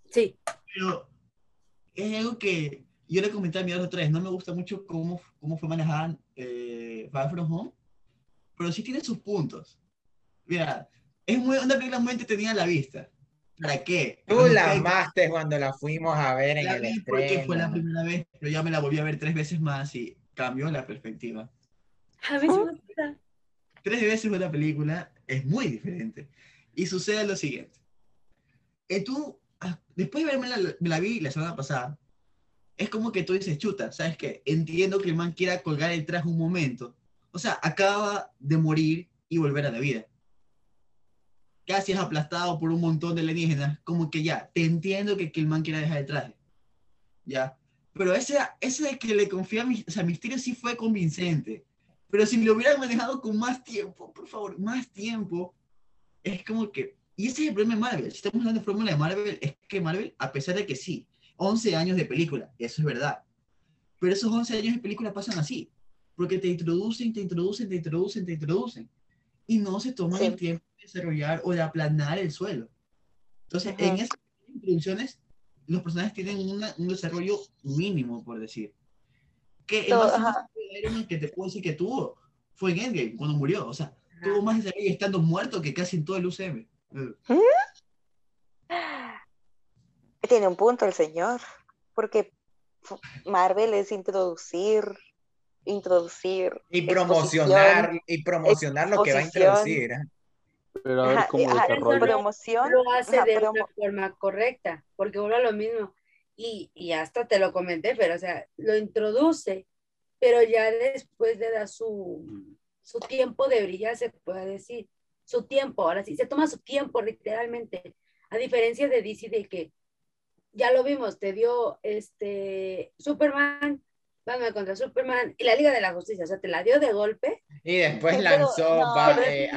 Speaker 1: Sí.
Speaker 3: Pero es algo que yo le comenté a mi otra vez. No me gusta mucho cómo, cómo fue manejada eh, Far From Home, pero sí tiene sus puntos. Mira, es muy, una película muy entretenida a la vista. ¿Para qué?
Speaker 2: Tú la amaste cuando la fuimos a ver en el estreno. Porque
Speaker 3: fue la primera vez, pero ya me la volví a ver tres veces más y cambió la perspectiva.
Speaker 1: A
Speaker 3: Tres veces una película es muy diferente. Y sucede lo siguiente. Eh, tú, ah, después de verme la, la vi la semana pasada, es como que tú dices, chuta, ¿sabes qué? Entiendo que el man quiera colgar el traje un momento. O sea, acaba de morir y volver a la vida. Casi es aplastado por un montón de alienígenas. Como que ya, te entiendo que, que el man quiera dejar el traje. Ya. Pero ese, ese de que le confía a o sea, Misterio sí fue convincente. Pero si lo hubieran manejado con más tiempo, por favor, más tiempo, es como que... Y ese es el problema de Marvel. Si estamos hablando de fórmula de Marvel, es que Marvel, a pesar de que sí, 11 años de película, eso es verdad. Pero esos 11 años de película pasan así. Porque te introducen, te introducen, te introducen, te introducen. Y no se toman el tiempo de desarrollar o de aplanar el suelo. Entonces, en esas introducciones los personajes tienen un desarrollo mínimo, por decir. Que el más que te puedo decir que tuvo fue en Endgame, cuando murió. O sea, tuvo más desarrollo estando muerto que casi en todo el UCM. ¿Mm?
Speaker 5: Tiene un punto el señor, porque Marvel es introducir, introducir.
Speaker 2: Y promocionar, y promocionar lo que va a introducir.
Speaker 1: Pero a ver cómo promoción, lo hace de una forma correcta, porque uno lo mismo. Y, y hasta te lo comenté, pero o sea, lo introduce, pero ya después le da su, su tiempo de brillar, se puede decir. Su tiempo, ahora sí, se toma su tiempo literalmente. A diferencia de DC, de que ya lo vimos, te dio este Superman, Batman contra Superman y la Liga de la Justicia, o sea, te la dio de golpe.
Speaker 2: Y después lanzó no, eh,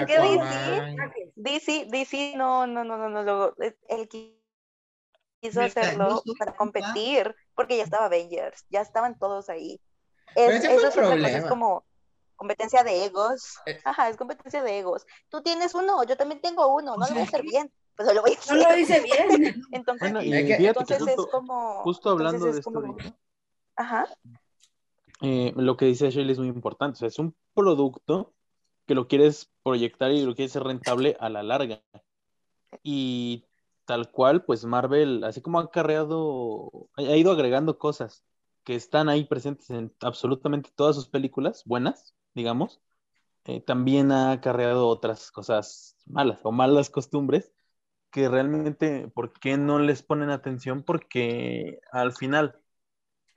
Speaker 5: DC, DC, no, no, no, no, no, no, él quiso hacerlo para competir, porque ya estaba Avengers, ya estaban todos ahí. Es, eso es, problema. es como competencia de egos. Eh. Ajá, es competencia de egos. Tú tienes uno, yo también tengo uno, no lo voy a hacer bien. Pues lo voy a hacer.
Speaker 1: No lo dice bien.
Speaker 5: entonces, entonces
Speaker 4: justo,
Speaker 5: es como.
Speaker 4: Justo hablando de esto.
Speaker 5: Ajá.
Speaker 4: Eh, lo que dice Shelley es muy importante. O sea, es un producto que lo quieres proyectar y lo quieres hacer rentable a la larga. Y tal cual, pues Marvel, así como ha carreado, ha ido agregando cosas que están ahí presentes en absolutamente todas sus películas, buenas, digamos, eh, también ha carreado otras cosas malas o malas costumbres que realmente, ¿por qué no les ponen atención? Porque al final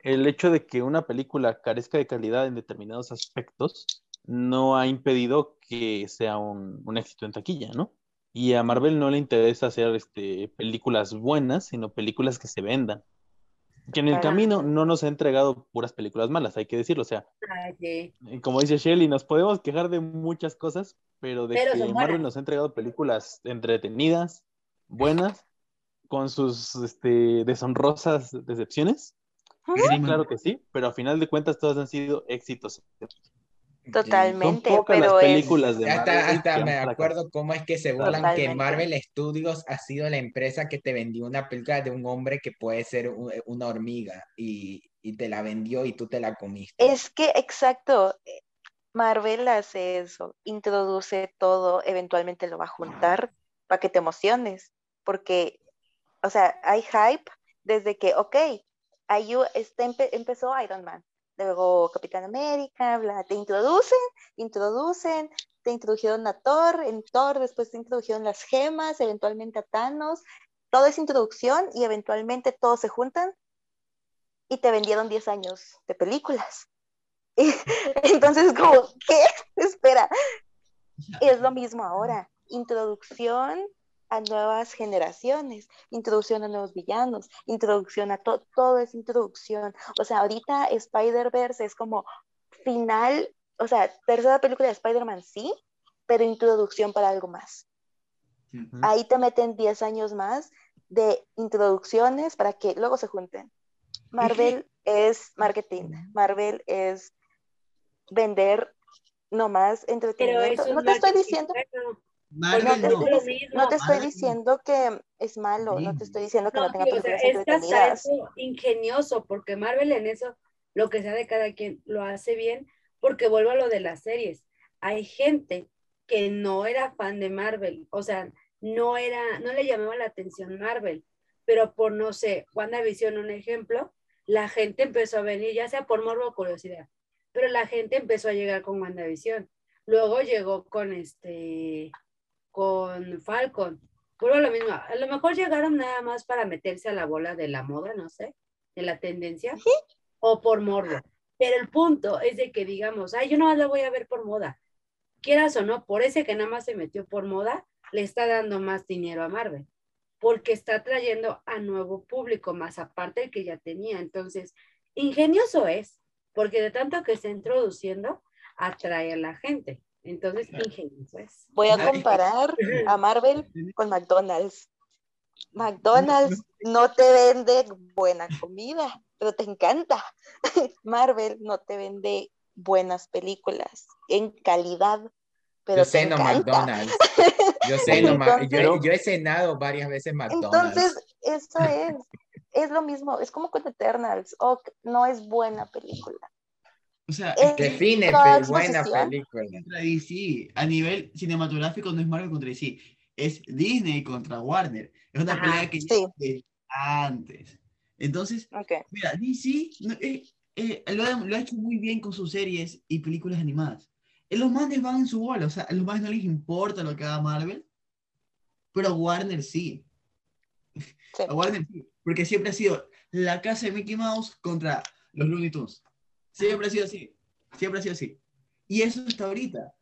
Speaker 4: el hecho de que una película carezca de calidad en determinados aspectos no ha impedido que sea un, éxito en taquilla, ¿no? Y a Marvel no le interesa hacer este, películas buenas, sino películas que se vendan. Que en el camino no nos ha entregado puras películas malas, hay que decirlo. O sea, como dice Shelly, nos podemos quejar de muchas cosas, pero de que Marvel nos ha entregado películas entretenidas, buenas, con sus este, deshonrosas decepciones Sí, claro que sí, pero a final de cuentas todas han sido éxitos.
Speaker 5: Totalmente, pero
Speaker 2: películas de hasta, me acuerdo cómo es que se burlan que Marvel Studios ha sido la empresa que te vendió una película de un hombre que puede ser una hormiga y, y te la vendió y tú te la comiste.
Speaker 5: Es que, exacto, Marvel hace eso, introduce todo, eventualmente lo va a juntar para que te emociones, porque, o sea, hay hype desde que, ok, ahí este, empezó Iron Man, luego Capitán América, bla, te introducen, introducen, te introdujeron a Thor, en Thor después te introdujeron las gemas, eventualmente a Thanos, todo es introducción y eventualmente todos se juntan y te vendieron 10 años de películas. entonces, como, ¿qué? Espera. Es lo mismo ahora. Introducción, a nuevas generaciones, introducción a nuevos villanos, introducción a todo, todo es introducción. O sea, ahorita Spider-Verse es como final, o sea, tercera película de Spider-Man sí, pero introducción para algo más. Ahí te meten 10 años más de introducciones para que luego se junten. Marvel es marketing, Marvel es vender nomás entretenimiento. No te estoy diciendo, pues no, te, estoy diciendo que es malo, no te estoy diciendo que no, tenga películas
Speaker 1: es ingenioso, porque Marvel en eso, lo que sea de cada quien, lo hace bien, porque vuelvo a lo de las series. Hay gente que no era fan de Marvel, o sea, no era, no le llamaba la atención Marvel, pero por, no sé, WandaVision, un ejemplo, la gente empezó a venir, ya sea por morbo o curiosidad, pero la gente empezó a llegar con WandaVision. Luego llegó con este, con Falcon. Pero lo mismo, a lo mejor llegaron nada más para meterse a la bola de la moda, no sé, de la tendencia, o por morbo. Pero el punto es de que digamos, ay, yo no la voy a ver por moda. Quieras o no, por ese que nada más se metió por moda, le está dando más dinero a Marvel, porque está trayendo a nuevo público, más aparte del que ya tenía. Entonces, ingenioso es, porque de tanto que está introduciendo, atrae a la gente. Entonces, ingenioso es.
Speaker 5: Voy a comparar a Marvel con McDonald's. McDonald's no te vende buena comida, pero te encanta. Marvel no te vende buenas películas en calidad. Pero yo ceno McDonald's.
Speaker 2: Yo, ceno, yo, yo, he cenado varias veces McDonald's.
Speaker 5: Entonces, eso es. es lo mismo, es como con Eternals, o no es buena película.
Speaker 3: O sea,
Speaker 2: es define buena película.
Speaker 3: Contra DC, a nivel cinematográfico no es Marvel contra DC, es Disney contra Warner. Es una pelea que sí. antes. Entonces, mira, DC eh, eh, lo, ha, hecho muy bien con sus series y películas animadas. Eh, los manes van en su bola, o sea, a los manes no les importa lo que haga Marvel, pero a Warner sí. A Warner sí, porque siempre ha sido la casa de Mickey Mouse contra los Looney Tunes. Siempre ha sido así, siempre ha sido así. Y eso está ahorita.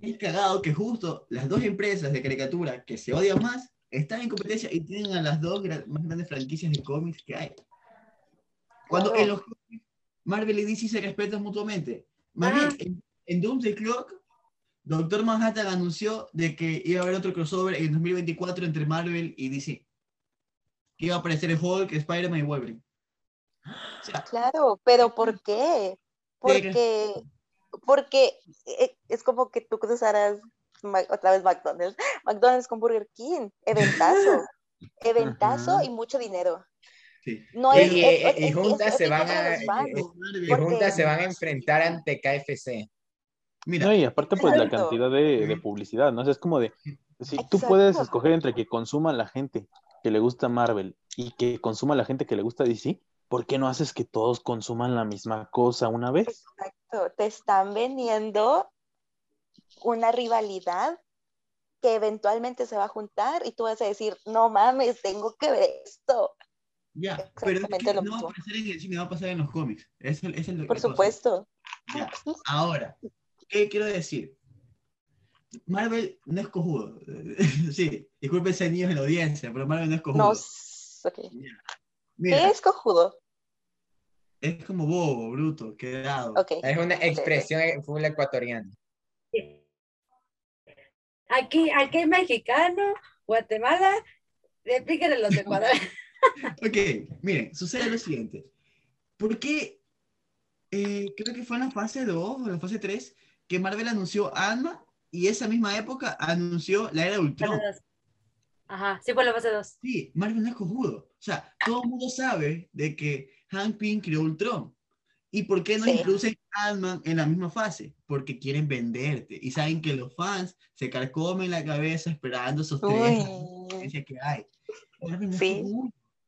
Speaker 3: Y es cagado que justo las dos empresas de caricatura que se odian más están en competencia y tienen a las dos más grandes franquicias de cómics que hay. Cuando en los Marvel y DC se respetan mutuamente. Más bien, en, en Doomsday Clock, Doctor Manhattan anunció de que iba a haber otro crossover en 2024 entre Marvel y DC. Que iba a aparecer Hulk, Spider-Man y Wolverine.
Speaker 5: Claro, pero ¿por qué? Porque, porque eh, es como que tú cruzaras otra vez McDonald's, McDonald's con Burger King, eventazo, eventazo y mucho dinero.
Speaker 2: No y, juntas se van a juntas se van a enfrentar ante KFC.
Speaker 4: Mira, no, y aparte pues la cantidad de, publicidad, ¿no? es como de, si tú puedes escoger entre que consuma la gente que le gusta Marvel y que consuma la gente que le gusta DC, ¿por qué no haces que todos consuman la misma cosa una vez?
Speaker 5: Exacto, te están vendiendo una rivalidad que eventualmente se va a juntar y tú vas a decir, no mames, tengo que ver esto.
Speaker 3: Ya, pero no va a pasar en el cine, va a pasar en los cómics. Es el, es el,
Speaker 5: Por supuesto.
Speaker 3: Ahora, ¿qué quiero decir? Marvel no es cojudo. sí, disculpen niños en la audiencia, pero Marvel no es cojudo. No,
Speaker 5: ¿Qué es cojudo?
Speaker 3: Es como bobo, bruto, quedado.
Speaker 2: Es una expresión full ecuatoriana.
Speaker 1: Aquí, aquí es mexicano, Guatemala, explíquenle los de Ecuador.
Speaker 3: ok, miren, sucede lo siguiente. ¿Por qué? Eh, creo que fue en la fase 2 o la fase 3 que Marvel anunció Alma y esa misma época anunció la era de Ultron.
Speaker 1: Ajá, sí fue la fase 2.
Speaker 3: Sí, Marvel no es cojudo. O sea, todo el mundo sabe de que Hank Pym creó Ultron. ¿Y por qué no introducen Ant-Man en la misma fase? Porque quieren venderte. Y saben que los fans se carcomen la cabeza esperando esos tres que hay. sí.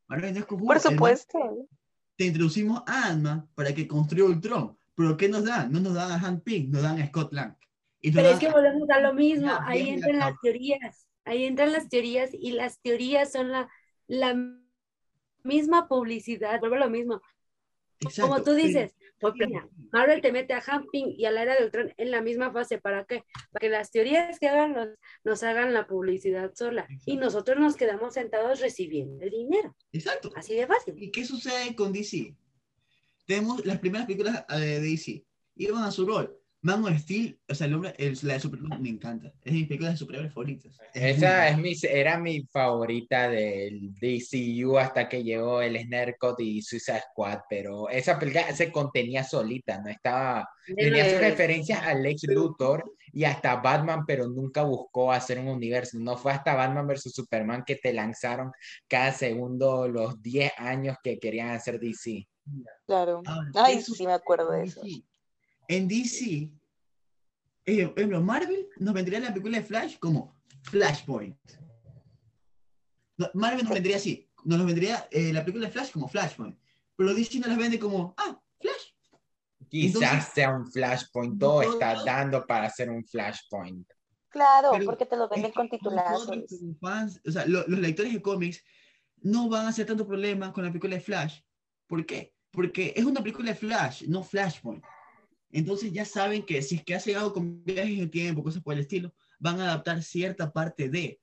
Speaker 5: Por supuesto.
Speaker 3: Te introducimos a Ant-Man para que construya Ultron. ¿Pero qué nos dan? No nos dan a Hank Pym, nos dan a Scott Lang.
Speaker 1: Pero es que volvemos a lo mismo. Ahí entran las teorías. Ahí entran las teorías y las teorías son la, la misma publicidad. Vuelvo a lo mismo como tú dices, pues, Marvel te mete a Hamping y a la era del tren en la misma fase. ¿Para qué? Para que las teorías que hagan nos, nos hagan la publicidad sola y nosotros nos quedamos sentados recibiendo el dinero.
Speaker 3: Exacto.
Speaker 1: Así de fácil.
Speaker 3: ¿Y qué sucede con DC? Tenemos las primeras películas eh, de DC. Iban a su rol. Man of Steel, o sea, el hombre, la de Superman me encanta. Es mi película de superhéroes favoritas.
Speaker 2: Esa es mi, era mi favorita del DCU hasta que llegó el Snyder y Suicide Squad, pero esa película se contenía solita, no estaba... Tenía sus referencias a Lex Luthor y hasta Batman, pero nunca buscó hacer un universo. No fue hasta Batman vs. Superman que te lanzaron cada segundo los 10 años que querían hacer DC.
Speaker 5: Claro. Ay, sí me acuerdo de eso.
Speaker 3: En DC, eh, ejemplo, Marvel nos vendría la película de Flash como Flashpoint. Marvel nos vendría así, nos vendría eh, la película de Flash como Flashpoint. Pero DC nos las vende como, ah, Flash.
Speaker 2: Quizás sea un Flashpoint, todo está dando para hacer un Flashpoint.
Speaker 5: Claro, porque te lo venden con titulares.
Speaker 3: o sea, los lectores de cómics no van a hacer tanto problema con la película de Flash. ¿Por qué? Porque es una película de Flash, no Flashpoint. Entonces ya saben que si es que ha llegado con viajes en tiempo, cosas por el estilo, van a adaptar cierta parte de,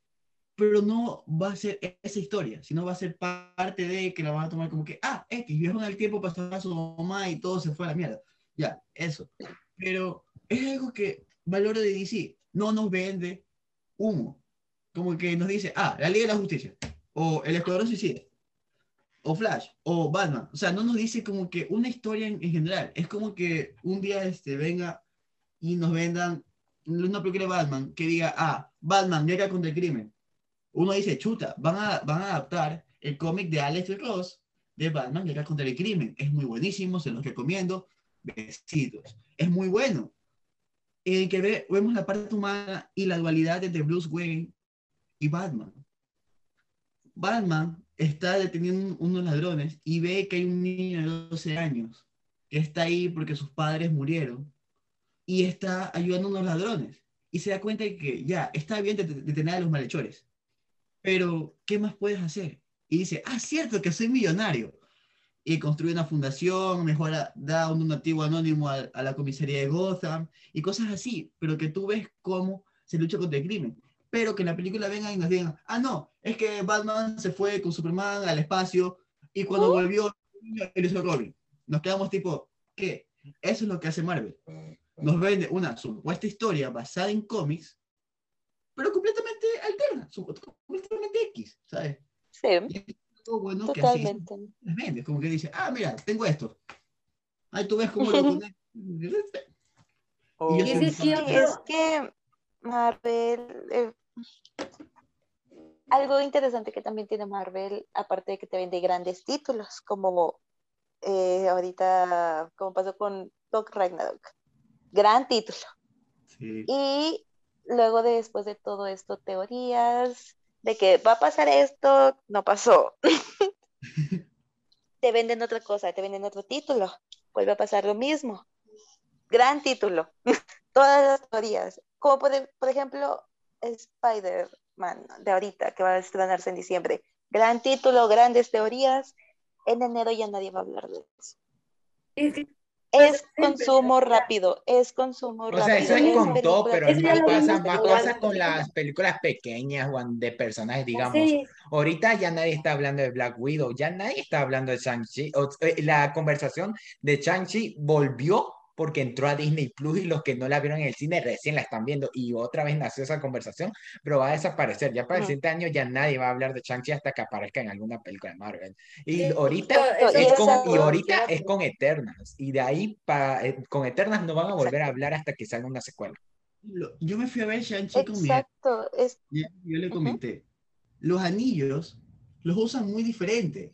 Speaker 3: pero no va a ser esa historia, sino va a ser parte de que la van a tomar como que, ah, X, viajó en el tiempo para a su mamá y todo se fue a la mierda. Ya, eso. Pero es algo que valoro de DC, no nos vende humo. Como que nos dice, ah, la Liga de la Justicia, o el Escuadrón Suicida, o Flash, o Batman. O sea, no nos dice como que una historia en, general. Es como que un día este, venga y nos vendan una película de Batman que diga, ah, Batman llega contra el crimen. Uno dice, chuta, van a, van a adaptar el cómic de Alex Ross de Batman, Liga contra el Crimen. Es muy buenísimo, se los recomiendo. Besitos. Es muy bueno. En que ve, vemos la parte humana y la dualidad entre Bruce Wayne y Batman. Batman está deteniendo unos ladrones y ve que hay un niño de 12 años que está ahí porque sus padres murieron y está ayudando a unos ladrones. Y se da cuenta de que ya, está bien detener a los malhechores, pero ¿qué más puedes hacer? Y dice, ah, cierto que soy millonario. Y construye una fundación, mejora, da un donativo anónimo a, a la comisaría de Gotham y cosas así, pero que tú ves cómo se lucha contra el crimen. Pero que en la película vengan y nos digan, ah, no, es que Batman se fue con Superman al espacio y cuando volvió, él hizo Robin. Nos quedamos tipo, ¿qué? Eso es lo que hace Marvel nos vende una supuesta historia basada en cómics, pero completamente alterna, completamente X, ¿sabes?
Speaker 5: Sí. Y
Speaker 3: bueno Totalmente. que así vende, como que dice, ah, mira, tengo esto. Ahí tú ves cómo lo pones.
Speaker 5: oh. y es, que Marvel, eh, algo interesante que también tiene Marvel, aparte de que te vende grandes títulos, como eh, ahorita, como pasó con Doc Ragnarok gran título. Y luego de, después de todo esto, teorías de que va a pasar esto, no pasó. te venden otra cosa, te venden otro título, vuelve a pasar lo mismo. Gran título. Todas las teorías. Como por, por ejemplo, Spider-Man de ahorita, que va a estrenarse en diciembre. Gran título, grandes teorías. En enero ya nadie va a hablar de eso. Es consumo rápido, es consumo rápido. O sea,
Speaker 2: eso es con todo, pero no pasa, más cosas con las películas pequeñas o de personajes, digamos. Ahorita ya nadie está hablando de Black Widow, ya nadie está hablando de Shang-Chi. Eh, la conversación de Shang-Chi volvió porque entró a Disney Plus y los que no la vieron en el cine recién la están viendo y otra vez nació esa conversación, pero va a desaparecer. Ya para el siguiente año ya nadie va a hablar de Shang-Chi hasta que aparezca en alguna película de Marvel. Y ahorita, es con, y ahorita es con Eternals y de ahí para, eh, con Eternals no van a volver a hablar hasta que salga una secuela.
Speaker 3: Yo me fui a ver Shang-Chi con mi... Exacto. Yo le comenté, los anillos los usan muy diferente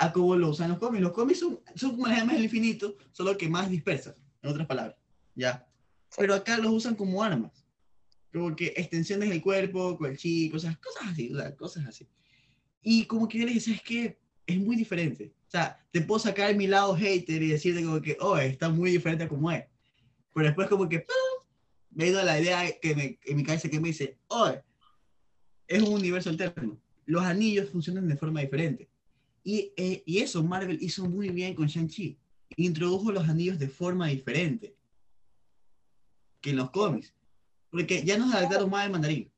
Speaker 3: a como lo usan los cómics. Los cómics son, son gemas del infinito, solo que más dispersas, en otras palabras. ¿Ya? Pero acá los usan como armas. Como que extensiones del cuerpo, con el chi, cosas, cosas así, cosas así. Y como que yo les dije, es que es muy diferente. O sea, te puedo sacar mi lado hater y decirte como que, oh, está muy diferente a como es. Pero después como que, me he ido a la idea que me, en mi cabeza que me dice, oh, es un universo alterno. Los anillos funcionan de forma diferente. Y, eh, y eso Marvel hizo muy bien con Shang-Chi. Introdujo los anillos de forma diferente que en los cómics. Porque ya nos adaptaron más al mandarín.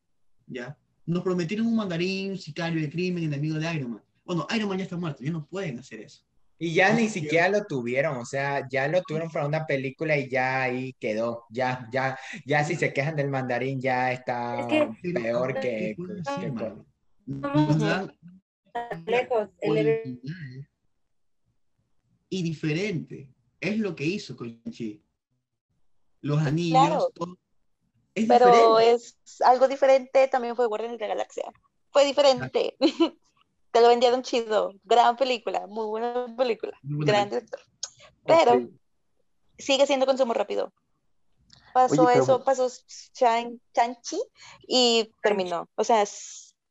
Speaker 3: ¿ya? Nos prometieron un mandarín, sicario de crimen, enemigo de Iron Man. Bueno, Iron Man ya está muerto, ya no pueden hacer eso.
Speaker 2: Y ya ni siquiera lo tuvieron, o sea, ya lo tuvieron para una película y ya ahí quedó. Ya, ya, ya si se quejan del mandarín, ya está peor que,
Speaker 1: lejos.
Speaker 3: Y diferente. Es lo que hizo con Chi. Los anillos.
Speaker 5: pero es algo diferente. También fue Guardianes de la Galaxia. Fue diferente. Te lo vendieron chido. Gran película. Muy buena película. gran director. Pero sigue siendo consumo rápido. Pasó eso, pasó Shang-Chi y terminó. O sea,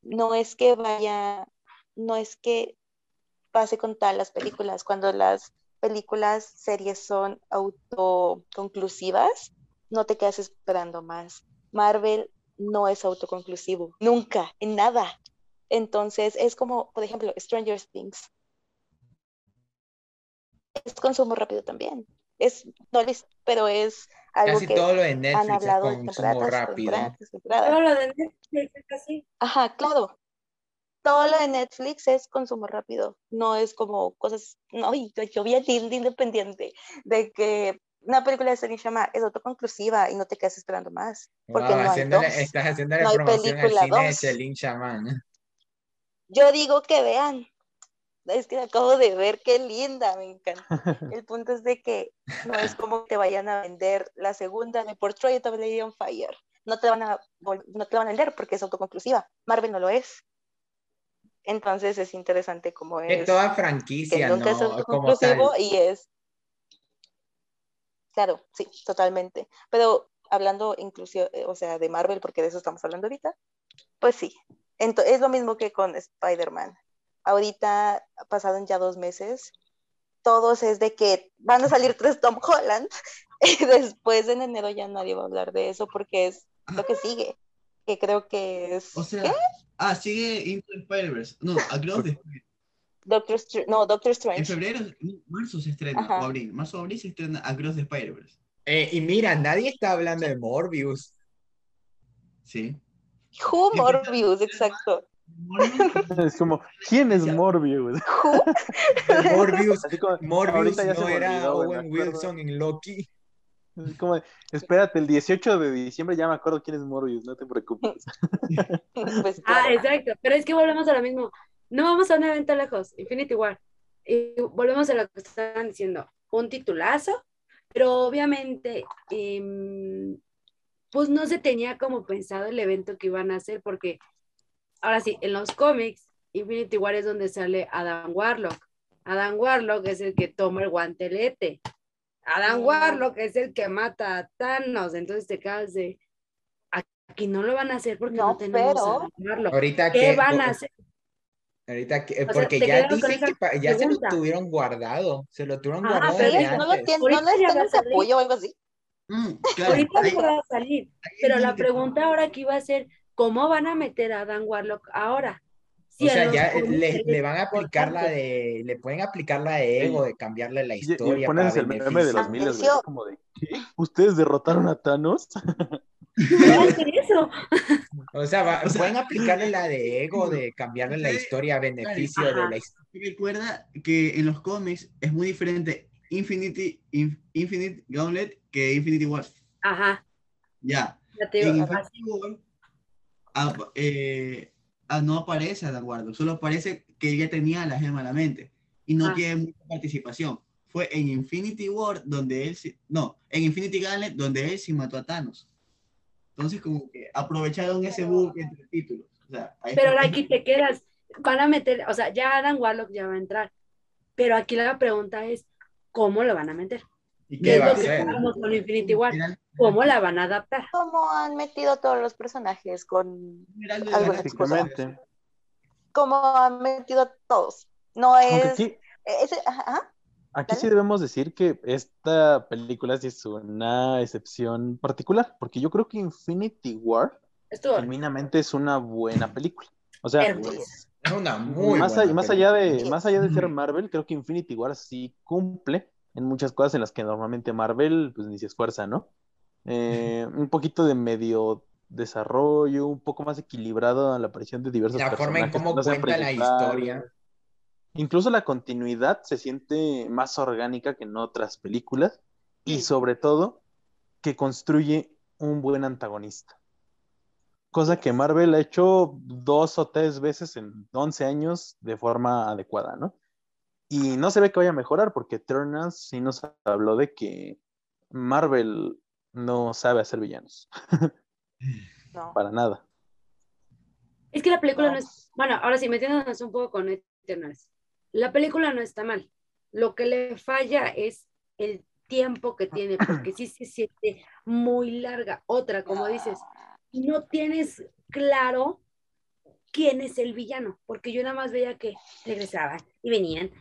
Speaker 5: no es que vaya no es que pase con tal las películas, cuando las películas, series son autoconclusivas, no te quedas esperando más. Marvel no es autoconclusivo, nunca, en nada. Entonces es como, por ejemplo, Stranger Things. Es consumo rápido también. Es, no pero es algo
Speaker 2: Casi todo lo de Netflix es consumo rápido.
Speaker 1: Todo lo de Netflix es así.
Speaker 5: Ajá, claro todo lo de Netflix es consumo rápido, no es como cosas, no, yo vi a Tilde independiente de que una película de Sony llama es autoconclusiva y no te quedas esperando más. Porque no hay dos.
Speaker 2: Estás haciendo la promoción al cine de.
Speaker 5: Yo digo que vean. Es que acabo de ver qué linda, me encanta. El punto es de que no es como te vayan a vender la segunda de Portrait of Lady on Fire. No te van a no te van a vender porque es autoconclusiva. Marvel no lo es Entonces es interesante cómo es.
Speaker 2: Que toda franquicia,
Speaker 5: que nunca
Speaker 2: ¿no?
Speaker 5: es y es. Claro, sí, totalmente. Pero hablando incluso, eh, o sea, de Marvel, porque de eso estamos hablando ahorita, pues sí. es lo mismo que con Spider-Man. Ahorita pasaron ya dos meses. Todos es de que van a salir tres Tom Holland. Y después en enero ya nadie va a hablar de eso porque es lo que sigue. Que creo que es.
Speaker 3: O sea, Ah, sigue Into Spider-Verse. No, Across the
Speaker 5: Doctor no, Doctor Strange.
Speaker 3: En febrero, marzo se estrena, o abril. Marzo o abril se estrena Across the Spider-Verse.
Speaker 2: Eh, y mira, nadie está hablando de Morbius.
Speaker 3: Sí.
Speaker 5: Who Morbius, exacto.
Speaker 4: Es como, ¿quién es Morbius?
Speaker 2: Morbius, Morbius no era Owen Wilson en Loki.
Speaker 4: Como, espérate, el 18 de diciembre ya me acuerdo quién es Morbius, no te preocupes.
Speaker 1: Pues, ah, exacto, pero es que volvemos a lo mismo. No vamos a un evento lejos, Infinity War. Y volvemos a lo que estaban diciendo, un titulazo, pero obviamente, em, pues no se tenía como pensado el evento que iban a hacer, porque ahora sí, en los cómics, Infinity War es donde sale Adam Warlock. Adam Warlock es el que toma el guantelete. Adam Warlock es el que mata a Thanos, entonces te quedas de aquí no lo van a hacer porque no, tenemos a Warlock.
Speaker 2: Ahorita
Speaker 1: ¿Qué van a hacer?
Speaker 2: Ahorita que, porque ya dicen que ya se lo tuvieron guardado, se lo tuvieron ah, guardado. Pero
Speaker 5: no lo tienen, no necesitan apoyo o algo así.
Speaker 1: Mm, Ahorita no va a salir, pero la pregunta ahora aquí va a ser, ¿cómo van a meter a Dan Warlock ahora?
Speaker 2: O sea, ya le, le, van a aplicar la de, le pueden aplicar la de ego, de cambiarle la historia.
Speaker 4: Y, pones el meme de los miles, como de, ¿ustedes derrotaron a Thanos?
Speaker 1: eso?
Speaker 2: O sea, pueden aplicarle la de ego, de cambiarle la historia a beneficio de la historia.
Speaker 3: Recuerda que en los cómics es muy diferente Infinity, Infinite Gauntlet que Infinity War.
Speaker 1: Ajá.
Speaker 3: Ya. en Infinity War, ah, eh, no aparece Adam Warlock, solo aparece que ella tenía la gema en la mente y no ah. tiene mucha participación. Fue en Infinity War donde él, no, en Infinity Gauntlet donde él sí mató a Thanos. Entonces como que aprovecharon ese bug entre títulos.
Speaker 1: pero aquí te quedas, van a meter, o sea, ya Adam Warlock ya va a entrar, pero aquí la pregunta es, ¿cómo lo van a meter?
Speaker 2: ¿Y qué va a hacer?
Speaker 1: Con Infinity War. ¿Cómo la van a adaptar?
Speaker 5: ¿Cómo han metido todos los personajes con algunas cosas? ¿Cómo han metido todos? No es... Aquí,
Speaker 4: aquí sí debemos decir que esta película sí es una excepción particular, porque yo creo que Infinity War genuinamente es una buena película. O sea,
Speaker 2: es una muy
Speaker 4: más, allá, más allá de más allá de ser Marvel, creo que Infinity War sí cumple en muchas cosas en las que normalmente Marvel pues ni se esfuerza, ¿no? Eh, un poquito de medio desarrollo, un poco más equilibrado a la aparición de diversos
Speaker 2: la forma en cómo cuenta la historia.
Speaker 4: Incluso la continuidad se siente más orgánica que en otras películas y sobre todo que construye un buen antagonista. Cosa que Marvel ha hecho dos o tres veces en 11 años de forma adecuada, ¿no? Y no se ve que vaya a mejorar porque Eternals sí nos habló de que Marvel no sabe hacer villanos. no. Para nada.
Speaker 1: Es que la película no. es. Bueno, ahora sí, metiéndonos un poco con Eternals. La película no está mal. Lo que le falla es el tiempo que tiene, porque sí se siente muy larga. Otra, como dices, no tienes claro quién es el villano, porque yo nada más veía que regresaban y venían,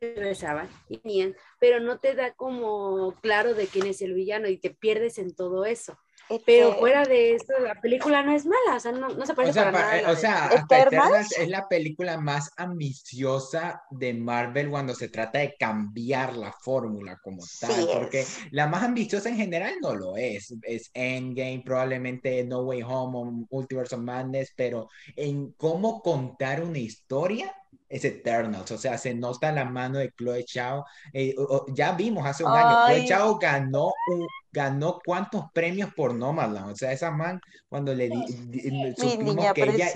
Speaker 1: regresaban y venían, pero no te da como claro de quién es el villano y te pierdes en todo eso. Pero este fuera de esto, la película no es mala, o sea, no, no se parece
Speaker 2: o
Speaker 1: sea, para
Speaker 2: nada. O sea, Eternals es la película más ambiciosa de Marvel cuando se trata de cambiar la fórmula como tal, porque la más ambiciosa en general no lo es. Es Endgame, probablemente No Way Home o Multiverse of Madness, pero en cómo contar una historia es Eternals, o sea, se nota la mano de Chloe Chao. Eh, ya vimos hace un año, Chloe Chao ganó, ganó cuántos premios por Nomadland, o sea, esa man, cuando le di, supimos que ella,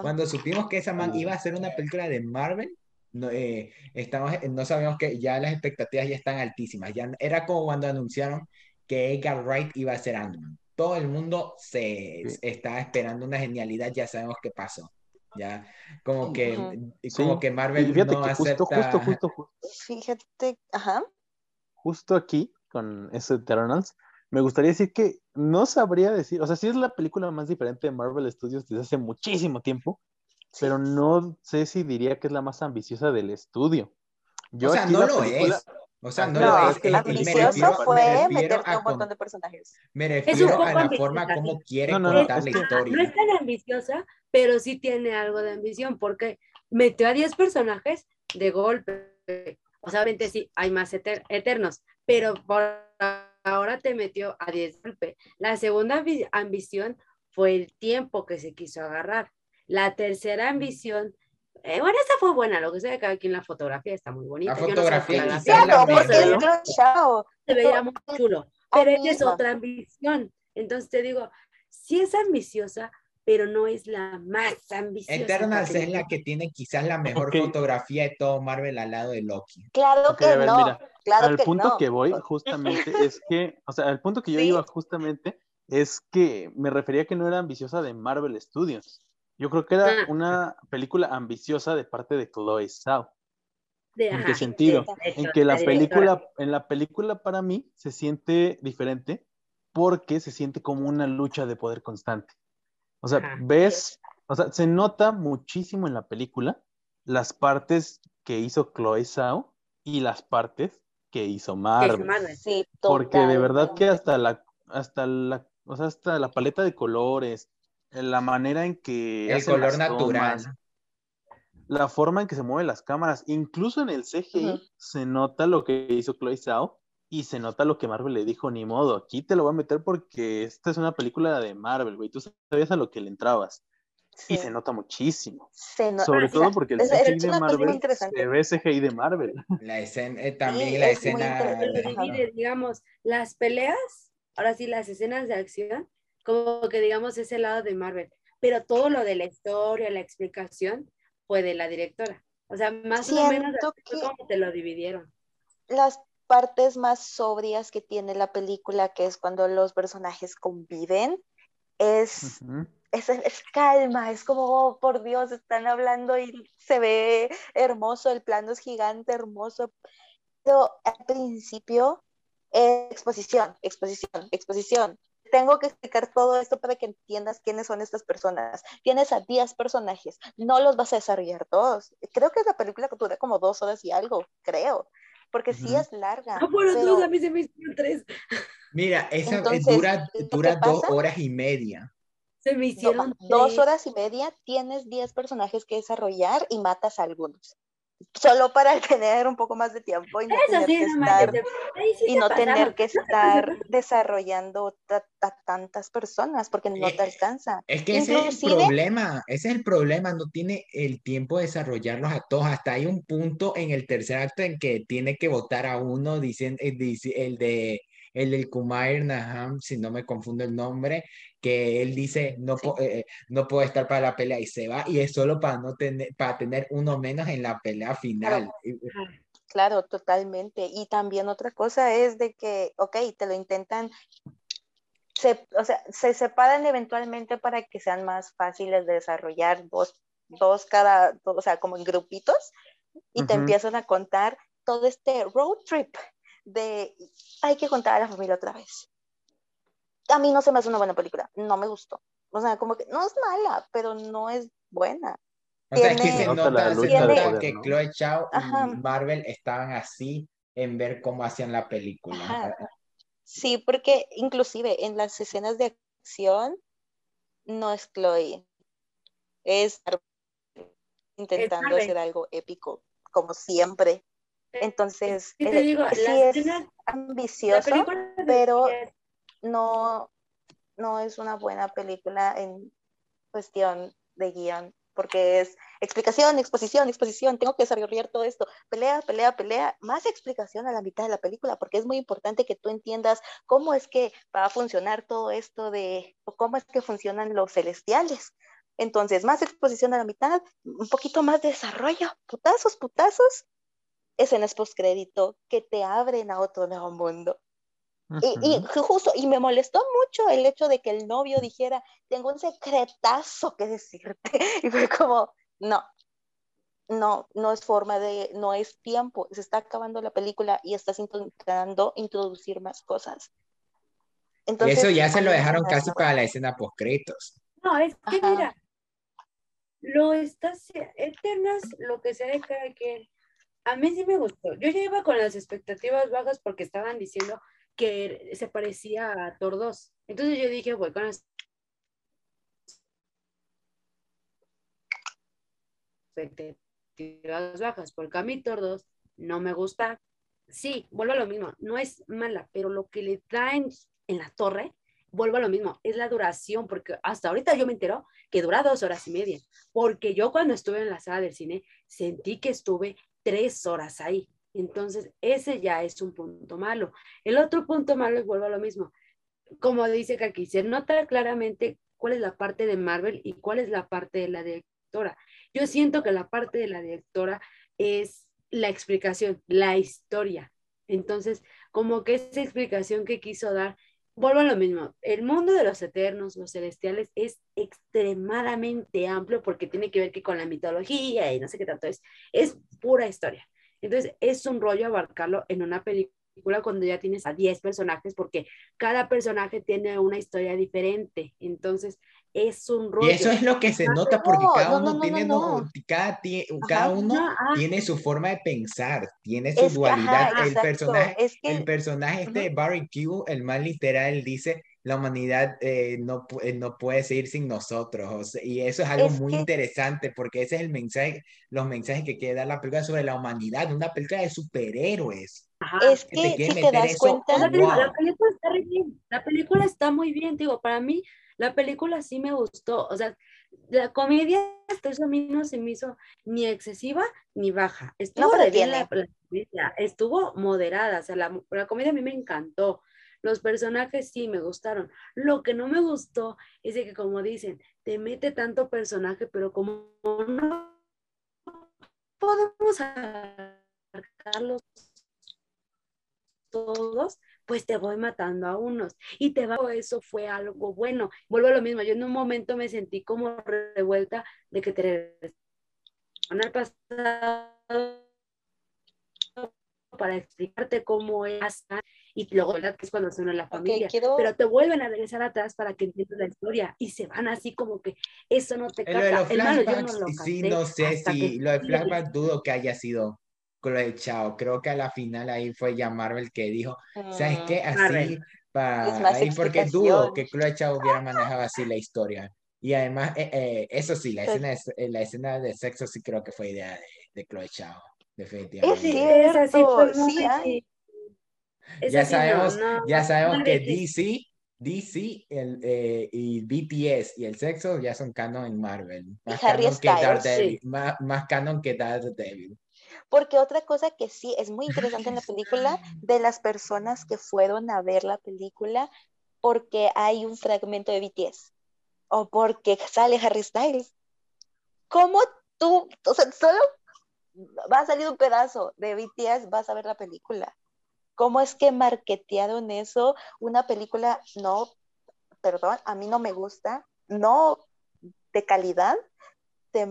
Speaker 2: cuando supimos que esa man iba a hacer una película de Marvel, no, eh, estamos, no sabemos que ya las expectativas ya están altísimas, ya era como cuando anunciaron que Edgar Wright iba a ser Ant-Man. Todo el mundo se está esperando una genialidad, ya sabemos qué pasó. Ya como que como que Marvel no
Speaker 4: justo,
Speaker 2: acepta
Speaker 4: justo, justo, justo,
Speaker 5: Fíjate, ajá.
Speaker 4: Justo aquí con ese Eternals, me gustaría decir que no sabría decir, o sea, sí es la película más diferente de Marvel Studios desde hace muchísimo tiempo, pero no sé si diría que es la más ambiciosa del estudio.
Speaker 2: Yo o sea, no lo es. O sea, no,
Speaker 5: lo es. Que ambicioso fue meterte un montón de personajes.
Speaker 2: Me refiero a la forma como quiere contar la historia.
Speaker 1: No es tan ambiciosa, pero sí tiene algo de ambición, porque metió a 10 personajes de golpe. O sea, obviamente sí, hay más eternos, pero por ahora te metió a 10 golpe. La segunda ambición fue el tiempo que se quiso agarrar. La tercera ambición eh, bueno, esa fue buena, lo que sé que aquí en la fotografía está muy bonita.
Speaker 2: La fotografía,
Speaker 5: no claro,
Speaker 1: se veía muy chulo, pero esa es otra ambición. Entonces te digo, sí es ambiciosa, pero no es la más ambiciosa.
Speaker 2: Eternals es la que tiene quizás la mejor fotografía de todo Marvel al lado de Loki.
Speaker 5: Claro que no. Mira, claro
Speaker 4: al punto que voy justamente es que, o sea, el punto que yo iba justamente es que me refería que no era ambiciosa de Marvel Studios. Yo creo que era ah. una película ambiciosa de parte de Chloe Zhao. ¿En qué sentido? en que la película, en la película para mí se siente diferente porque se siente como una lucha de poder constante. O sea, ves, o sea, se nota muchísimo en la película las partes que hizo Chloe Zhao y las partes que hizo Marvel. porque de verdad que hasta la, hasta la, o sea, hasta la paleta de colores, la manera en que...
Speaker 2: El color natural.
Speaker 4: la forma en que se mueven las cámaras, incluso en el CGI se nota lo que hizo Chloe Zhao y se nota lo que Marvel le dijo, ni modo, aquí te lo voy a meter porque esta es una película de Marvel, güey, tú sabías a lo que le entrabas. Y se nota muchísimo. Sobre todo porque el CGI de Marvel se ve CGI de Marvel.
Speaker 2: La escena, eh, también la escena.
Speaker 1: digamos, las peleas, ahora sí, las escenas de acción, como que digamos ese lado de Marvel, pero todo lo de la historia, la explicación fue de la directora. O sea, más o menos como te lo dividieron.
Speaker 5: Las partes más sobrias que tiene la película, que es cuando los personajes conviven, es, es, calma, es como, oh, por Dios, están hablando y se ve hermoso, el plano es gigante, hermoso. Pero al principio, exposición, exposición, exposición tengo que explicar todo esto para que entiendas quiénes son estas personas. Tienes a 10 personajes, no los vas a desarrollar todos. Creo que es la película que dura como dos horas y algo, creo, porque sí es larga.
Speaker 1: Ah, bueno, pero... a mí se me hicieron tres.
Speaker 2: Mira, esa dura, dura dos horas y media.
Speaker 1: Se me hicieron
Speaker 5: dos horas y media, tienes 10 personajes que desarrollar y matas a algunos solo para tener un poco más de tiempo y no tener que estar, y no tener que estar desarrollando a tantas personas porque no te alcanza.
Speaker 2: Es que ese es el problema, ese es el problema, no tiene el tiempo de desarrollarlos a todos, hasta hay un punto en el tercer acto en que tiene que votar a uno, dicen, eh, el de el del Kumair Naham, si no me confundo el nombre, que él dice no, eh, no puede estar para la pelea y se va y es solo para no tener para tener uno menos en la pelea final.
Speaker 5: Claro. totalmente. Y también otra cosa es de que, ok, te lo intentan, se, o sea, se separan eventualmente para que sean más fáciles de desarrollar dos, dos cada, o sea, como en grupitos, y te empiezan a contar todo este road trip de hay que contar a la familia otra vez. A mí no se me hace una buena película, no me gustó. O sea, como que no es mala, pero no es buena.
Speaker 2: O sea, es que se nota, que Chloe Chao y Marvel estaban así en ver cómo hacían la película.
Speaker 5: Sí, porque inclusive en las escenas de acción no es Chloe, es intentando hacer algo épico, como siempre. Entonces, sí, eh, es ambicioso, pero no, no es una buena película en cuestión de guion, porque es explicación, exposición, exposición, tengo que desarrollar todo esto, pelea, pelea, pelea, más explicación a la mitad de la película, porque es muy importante que tú entiendas cómo es que va a funcionar todo esto de, o cómo es que funcionan los celestiales. Entonces, más exposición a la mitad, un poquito más de desarrollo, putazos, putazos, escenas postcrédito que te abren a otro nuevo mundo. y, justo, y me molestó mucho el hecho de que el novio dijera, tengo un secretazo que decirte. Y fue como, no, no, no es forma de, no es tiempo, se está acabando la película y estás intentando introducir más cosas.
Speaker 2: Entonces, y eso ya se lo dejaron casi para la escena post-créditos.
Speaker 1: No, es que mira, lo estás, Eternas, lo que sea de cada quien, a mí sí me gustó. Yo ya iba con las expectativas bajas porque estaban diciendo que se parecía a Thor 2. Entonces yo dije, voy con las expectativas bajas, porque a mí Thor 2 no me gusta. Sí, vuelvo a lo mismo, no es mala, pero lo que le traen en la torre, vuelvo a lo mismo, es la duración, porque hasta ahorita yo me entero que dura dos horas y media, porque yo cuando estuve en la sala del cine sentí que estuve tres horas ahí. Entonces, ese ya es un punto malo. El otro punto malo es vuelvo a lo mismo. Como dice Kaki, se nota claramente cuál es la parte de Marvel y cuál es la parte de la directora. Yo siento que la parte de la directora es la explicación, la historia. Entonces, como que esa explicación que quiso dar, vuelvo a lo mismo, el mundo de los eternos, los celestiales, es extremadamente amplio porque tiene que ver que con la mitología y no sé qué tanto es, es pura historia. Entonces, es un rollo abarcarlo en una película cuando ya tienes a 10 personajes, porque cada personaje tiene una historia diferente. Entonces, es un rollo.
Speaker 2: Y eso es lo que se nota porque cada uno tiene, cada, cada uno ah. tiene su forma de pensar, tiene su dualidad. el, personaje, el personaje este Barry Q, el más literal, dice la humanidad eh, no, eh, no puede seguir sin nosotros. y eso es algo muy interesante porque ese es el mensaje, los mensajes que quiere dar la película sobre la humanidad, una película de superhéroes.
Speaker 5: Es que, si te das cuenta,
Speaker 1: la, película, está bien, la película está muy bien, digo, para mí la película sí me gustó, o sea, la comedia hasta a mí no se me hizo ni excesiva ni baja, estuvo bien la, estuvo moderada, o sea, la, la comedia a mí me encantó, los personajes sí me gustaron. Lo que no me gustó es de que, como dicen, te mete tanto personaje, pero como no podemos abarcarlos todos, pues te voy matando a unos. Y te va, eso fue algo bueno. Vuelvo a lo mismo, yo en un momento me sentí como revuelta de que te al pasado para explicarte cómo es y luego verdad que es cuando se une la familia, pero te vuelven a regresar atrás para que entiendas la historia y se van así como que eso no te
Speaker 2: capta. El malo, yo no lo sí, no sé si lo de flashback dudo que haya sido Chloe Chao, creo que a la final ahí fue ya Marvel que dijo, ¿sabes qué? Mm, así, para, ahí porque dudo que Chloe Chao hubiera manejado así la historia. Y además, eh, eh, eso sí, la escena, de, eh, la escena de sexo sí creo que fue idea de, de Chloe Chao, definitivamente.
Speaker 5: Es cierto, sí,
Speaker 2: ya sabemos, ya sabemos que DC, DC el, eh, y BTS y el sexo ya son canon en Marvel.
Speaker 5: Más canon, que
Speaker 2: Daredevil, más, canon que Daredevil.
Speaker 5: Porque otra cosa que sí es muy interesante en la película, de las personas que fueron a ver la película, porque hay un fragmento de BTS o porque sale Harry Styles. ¿Cómo tú, o sea, solo va a salir un pedazo de BTS, vas a ver la película? cómo es que marketearon eso, una película, no, perdón, a mí no me gusta, no de calidad, te,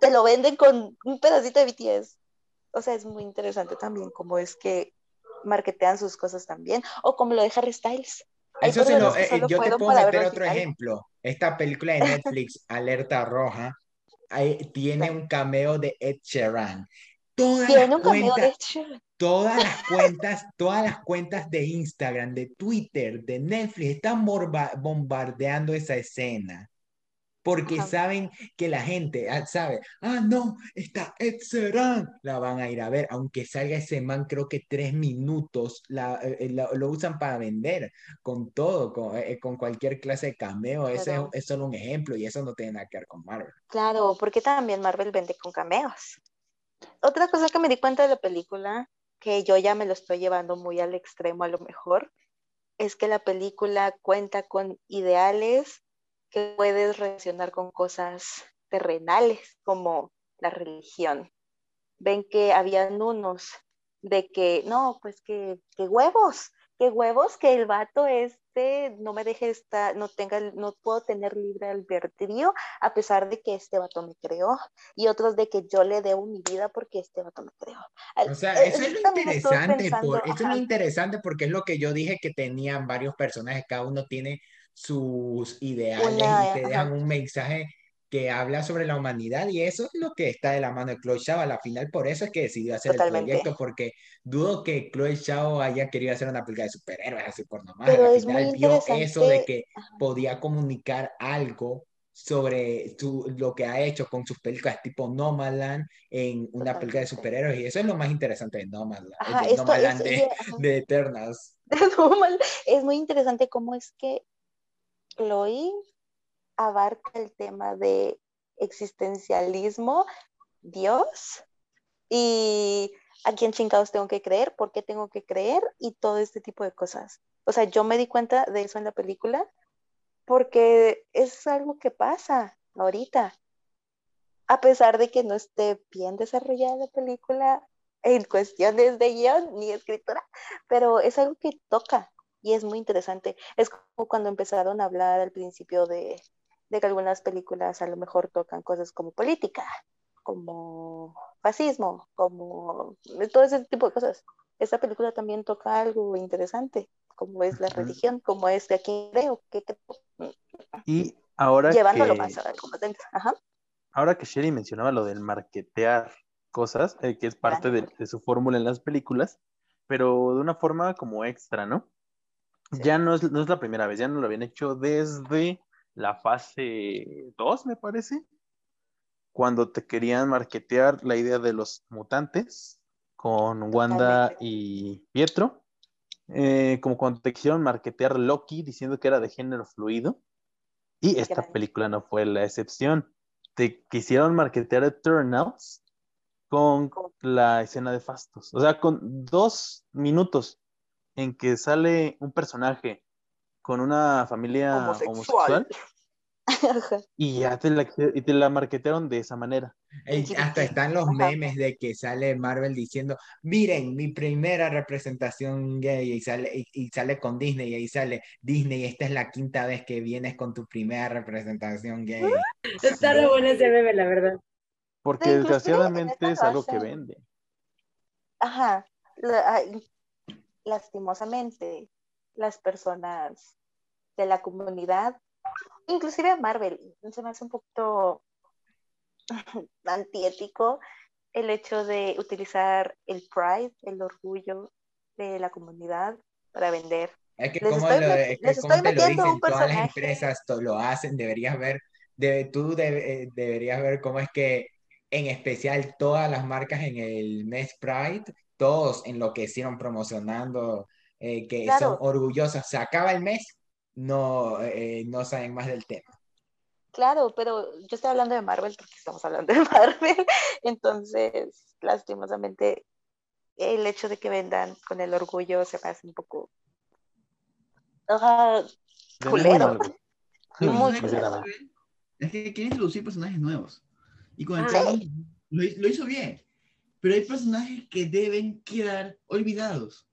Speaker 5: te, lo venden con un pedacito de BTS. O sea, es muy interesante también cómo es que marketean sus cosas también, o como lo de Harry Styles.
Speaker 2: Eso se lo, eh, yo te puedo meter otro ejemplo. Esta película de Netflix, Alerta Roja, tiene un cameo de Ed Sheeran. tiene un cameo de Ed Sheeran Todas las cuentas, todas las cuentas de Instagram, de Twitter, de Netflix están bombardeando esa escena. Porque saben que la gente ah, sabe, ah, no, está Ed la van a ir a ver, aunque salga ese man, creo que tres minutos, la, eh, eh, lo, usan para vender con todo, con, eh, con cualquier clase de cameo, ese es, es, solo un ejemplo y eso no tiene nada que ver con Marvel.
Speaker 5: Claro, porque también Marvel vende con cameos. Otra cosa que me di cuenta de la película que yo ya me lo estoy llevando muy al extremo a lo mejor, es que la película cuenta con ideales que puedes relacionar con cosas terrenales como la religión. Ven que habían unos de que, no, pues que, que huevos, qué huevos que el vato este no me deje estar, no tenga, no puedo tener libre albedrío a pesar de que este vato me creó y otros de que yo le debo mi vida porque este vato me creó.
Speaker 2: O sea, eso es lo interesante, por, eso es lo interesante porque es lo que yo dije que tenían varios personajes, cada uno tiene sus ideales y te dejan un mensaje que habla sobre la humanidad y eso es lo que está de la mano de Chloe Zhao. A la final por eso es que decidió hacer el proyecto porque dudo que Chloe Zhao haya querido hacer una película de superhéroes así por nomás. Pero Al final vio eso de que podía comunicar algo sobre lo que ha hecho con sus películas tipo Nomadland en una película de superhéroes y eso es lo más interesante de Nomadland, de, Nomadland de, de, Eternals.
Speaker 5: Es muy interesante cómo es que Chloe abarca el tema de existencialismo, Dios, y a quién chingados tengo que creer, por qué tengo que creer y todo este tipo de cosas. O sea, yo me di cuenta de eso en la película porque es algo que pasa ahorita. A pesar de que no esté bien desarrollada la película en cuestiones de guion ni escritura, pero es algo que toca y es muy interesante. Es como cuando empezaron a hablar al principio de de que algunas películas a lo mejor tocan cosas como política, como fascismo, como todo ese tipo de cosas. Esta película también toca algo interesante, como es la religión, como es de aquí creo, que creo.
Speaker 4: Y ahora
Speaker 5: Llevándolo más a Ajá.
Speaker 4: Ahora que Sherry mencionaba lo del marketear cosas, eh, que es parte de, de, su fórmula en las películas, pero de una forma como extra, ¿no? Ya no es, no es la primera vez, ya no lo habían hecho desde la fase 2, me parece, cuando te querían marketear la idea de los mutantes con Wanda y Pietro, eh, como cuando te quisieron marketear Loki diciendo que era de género fluido, y esta película no fue la excepción. Te quisieron marketear Eternals con la escena de Fastos, o sea, con dos minutos en que sale un personaje con una familia homosexual, y ya te la, y te la marketearon de esa manera.
Speaker 2: hasta están los memes de que sale Marvel diciendo, miren, mi primera representación gay y sale, y, sale con Disney y ahí sale Disney, esta es la quinta vez que vienes con tu primera representación gay.
Speaker 1: Está lo bueno ese meme, la verdad.
Speaker 4: Porque desgraciadamente es algo que vende.
Speaker 5: Ajá, lastimosamente las personas de la comunidad, inclusive Marvel, se me hace un poquito antiético el hecho de utilizar el pride, el orgullo de la comunidad para vender.
Speaker 2: Es que como, lo, te lo dicen todas las empresas, lo hacen, deberías ver, tú eh, deberías ver cómo es que en especial todas las marcas en el mes Pride, todos enloquecieron promocionando eh, que son orgullosas. Se acaba el mes, no, eh, no saben más del tema.
Speaker 5: Claro, pero yo estoy hablando de Marvel porque estamos hablando de Marvel. Entonces, lastimosamente, el hecho de que vendan con el orgullo se me hace un poco. Uh, culero.
Speaker 3: Muy Es que quiere introducir personajes nuevos. Y con el lo, lo hizo bien. Pero hay personajes que deben quedar olvidados.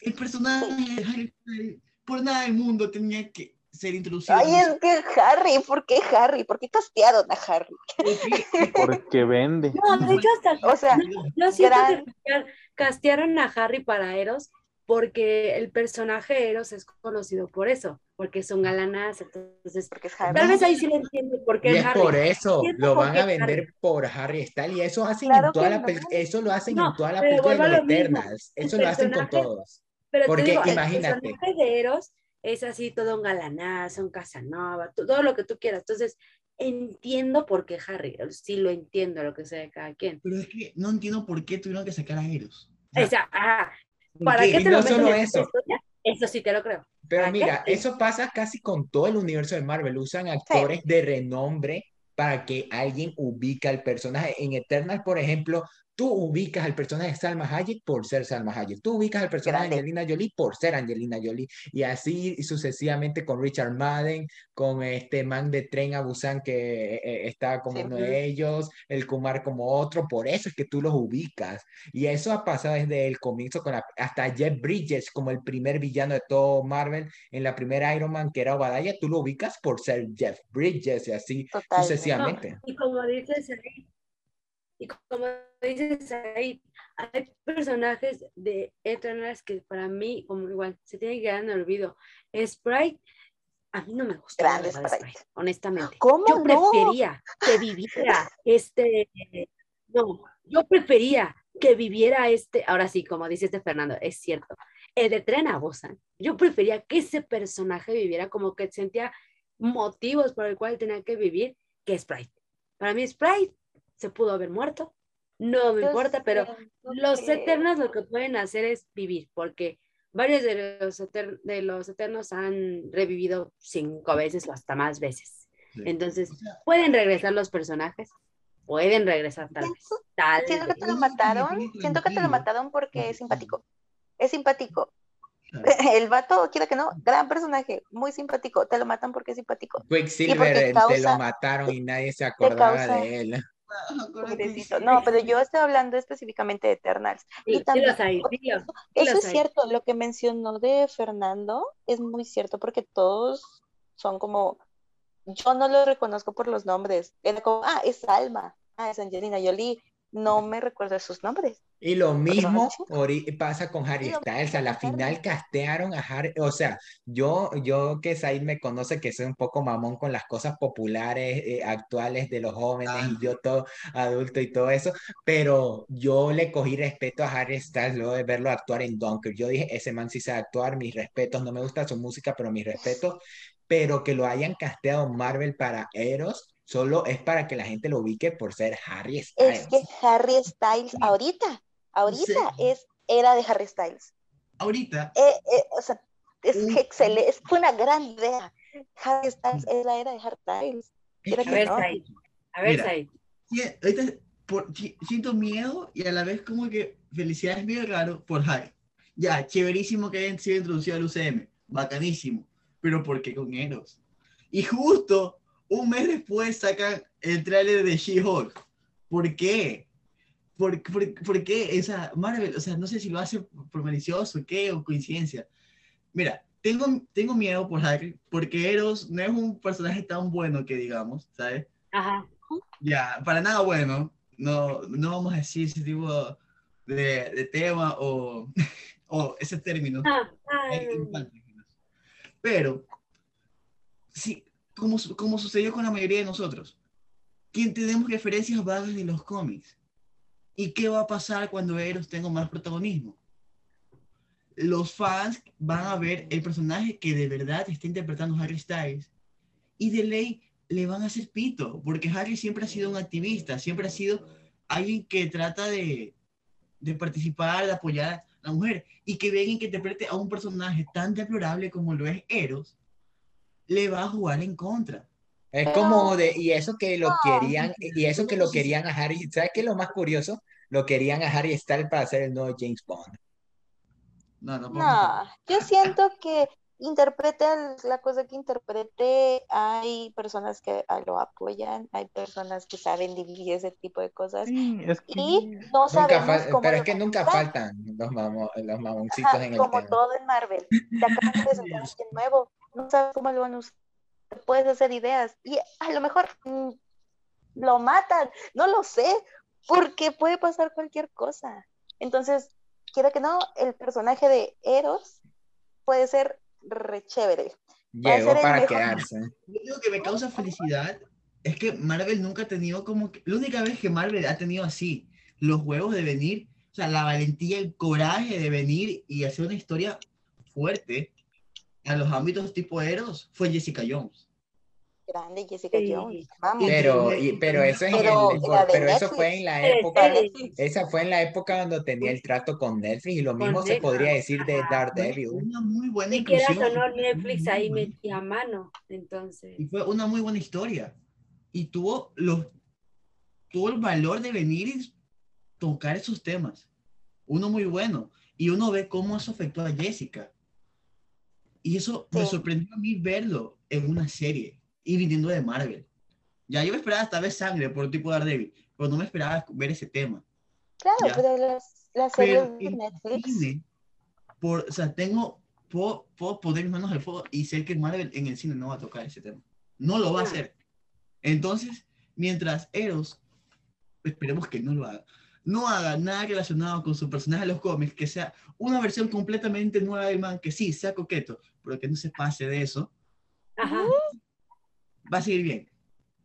Speaker 3: El personaje de Harry por nada del mundo tenía que ser introducido.
Speaker 5: Ay, es que Harry, ¿por qué Harry? ¿Por qué castearon a Harry?
Speaker 4: Porque vende.
Speaker 1: No, de hecho hasta, o sea, yo siento que castearon a Harry para Eros porque el personaje Eros es conocido por eso, porque son galanas, entonces porque es Harry. tal vez ahí sí lo entiendo porque
Speaker 2: y es Harry. por eso lo van a vender por Harry Styles y eso hacen en toda la eso lo hacen en toda la película de Eternals, eso lo hacen con todos.
Speaker 1: Pero Porque imagínate. El personaje de Eros es así todo un galanazo, un Casanova, todo lo que tú quieras. Entonces, entiendo por qué Harry, sí lo entiendo lo que sea de cada quien.
Speaker 3: Pero es que no entiendo por qué tuvieron que sacar a Eros.
Speaker 1: O sea, ajá. ¿Para qué, te lo solo eso. Eso sí te lo creo.
Speaker 2: Pero mira, eso pasa casi con todo el universo de Marvel. Usan actores de renombre para que alguien ubique al personaje. En Eternal, por ejemplo, Tú ubicas al personaje de Salma Hayek por ser Salma Hayek. Tú ubicas al personaje de Angelina Jolie por ser Angelina Jolie. Y así sucesivamente con Richard Madden, con este man de Tren a Busan que eh, está como uno de ellos, el Kumar como otro. Por eso es que tú los ubicas. Y eso ha pasado desde el comienzo con hasta Jeff Bridges como el primer villano de todo Marvel en la primera Iron Man que era Obadiah. Tú lo ubicas por ser Jeff Bridges y así sucesivamente.
Speaker 1: y como dices y como dices ahí, hay personajes de Eternals que para mí, como igual, se tienen que quedar en el olvido. Sprite, a mí no me gusta. Sprite. honestamente.
Speaker 5: ¿Cómo
Speaker 1: yo prefería que viviera este. No, yo prefería que viviera este. Ahora sí, como dice este Fernando, es cierto. El de Tren a Busan. Yo prefería que ese personaje viviera como que sentía motivos por el cual tenía que vivir que Sprite. Para mí, Sprite se pudo haber muerto, no me importa, pero los eternos lo que pueden hacer es vivir, porque varios de los, de los eternos han revivido cinco veces o hasta más veces. Entonces, pueden regresar los personajes, pueden regresar tal vez.
Speaker 5: siento que te lo mataron, siento que te lo mataron porque es simpático. Es simpático. El vato, quiera que no, gran personaje, muy simpático. Te lo matan porque es simpático.
Speaker 2: Quicksilver, te lo mataron y nadie se acordaba de él.
Speaker 5: No, pero yo estoy hablando específicamente de Eternals. y también, eso es cierto, lo que mencionó de Fernando es muy cierto porque todos son como, yo no lo reconozco por los nombres, era como, ah, es Alma, ah, es Angelina Jolie, no me recuerdo sus nombres.
Speaker 2: Y lo mismo pasa con Harry Styles. A la final castearon a Harry. O sea, yo, yo que Said me conoce que soy un poco mamón con las cosas populares eh, actuales de los jóvenes y yo todo adulto y todo eso. Pero yo le cogí respeto a Harry Styles luego de verlo actuar en Dunker. Yo dije, ese man sí sabe actuar, mis respetos. No me gusta su música, pero mis respetos. Pero que lo hayan casteado Marvel para Eros solo es para que la gente lo ubique por ser Harry Styles.
Speaker 5: Es que Harry Styles ahorita Ahorita es era de Harry Styles.
Speaker 3: Ahorita.
Speaker 5: Eh, eh, o sea, es excelente, es una gran idea. Harry Styles es la era de Harry Styles.
Speaker 1: A ver, Styles. A ver, Styles.
Speaker 3: ahorita siento miedo y a la vez como que felicidad es medio raro por Harry. Ya, chéverísimo que hayan sido introducido al UCM, bacanísimo, pero ¿por qué con Eros? Y justo un mes después sacan el tráiler de She-Hulk. ¿Por qué? ¿Por, por, por qué esa Marvel? O sea, no sé si lo hace por malicioso, qué, o coincidencia. Mira, tengo, tengo miedo por Harry, porque Eros no es un personaje tan bueno que digamos, ¿sabes?
Speaker 1: Ajá.
Speaker 3: Ya, para nada bueno. No, no vamos a decir ese tipo de, de tema o, o ese término. Ah, ah. Pero, sí, como, como sucedió con la mayoría de nosotros, quien tenemos referencias vagas de los cómics, ¿Y qué va a pasar cuando Eros tenga más protagonismo? Los fans van a ver el personaje que de verdad está interpretando Harry Styles. Y de ley le van a hacer pito, porque Harry siempre ha sido un activista, siempre ha sido alguien que trata de, de participar, de apoyar a la mujer y que vengan que interprete a un personaje tan deplorable como lo es Eros, le va a jugar en contra.
Speaker 2: Es como de, y eso que lo querían, y eso que lo querían a Harry, ¿sabes qué es lo más curioso? Lo querían a Harry Styles para hacer el nuevo James Bond.
Speaker 5: No, no, no yo siento que interprete la cosa que interprete, hay personas que lo apoyan, hay personas que saben dividir ese tipo de cosas y no sabemos cómo
Speaker 2: Pero es que nunca faltan los, los mamoncitos en el
Speaker 5: Como todo en Marvel, te acaban de presentar nuevo, no sabes cómo lo van a usar puedes hacer ideas y a lo mejor mm, lo matan, no lo sé, porque puede pasar cualquier cosa. Entonces, quiero que no, el personaje de Eros puede ser re chévere.
Speaker 2: Llegó para quedarse.
Speaker 3: Lo único que me causa felicidad es que Marvel nunca ha tenido como que, la única vez que Marvel ha tenido así los huevos de venir, o sea, la valentía, el coraje de venir y hacer una historia fuerte a los ámbitos tipo Eros fue Jessica Jones.
Speaker 5: Grande Jessica Jones.
Speaker 2: Pero, pero eso es pero, eso fue en la época, esa fue en la época cuando tenía el trato con Netflix y lo mismo se podría decir de Daredevil.
Speaker 3: Una muy buena
Speaker 1: y que era Netflix ahí metía mano, entonces.
Speaker 3: Y fue una muy buena historia. Y tuvo los tuvo el valor de venir y tocar esos temas. Uno muy bueno. Y uno ve cómo eso afectó a Jessica. Y eso me sorprendió a mí verlo en una serie y viniendo de Marvel. Ya yo me esperaba hasta ver sangre por el tipo de Daredevil, pero no me esperaba ver ese tema.
Speaker 5: Claro, pero las, las series de Netflix.
Speaker 3: por, o sea, tengo, puedo, puedo poner mis manos al fuego y sé que Marvel en el cine no va a tocar ese tema. No lo va a hacer. Entonces, mientras Eros, esperemos que no lo haga, no haga nada relacionado con su personaje de los cómics, que sea una versión completamente nueva del man, que sí, sea coqueto, pero que no se pase de eso, va a seguir bien.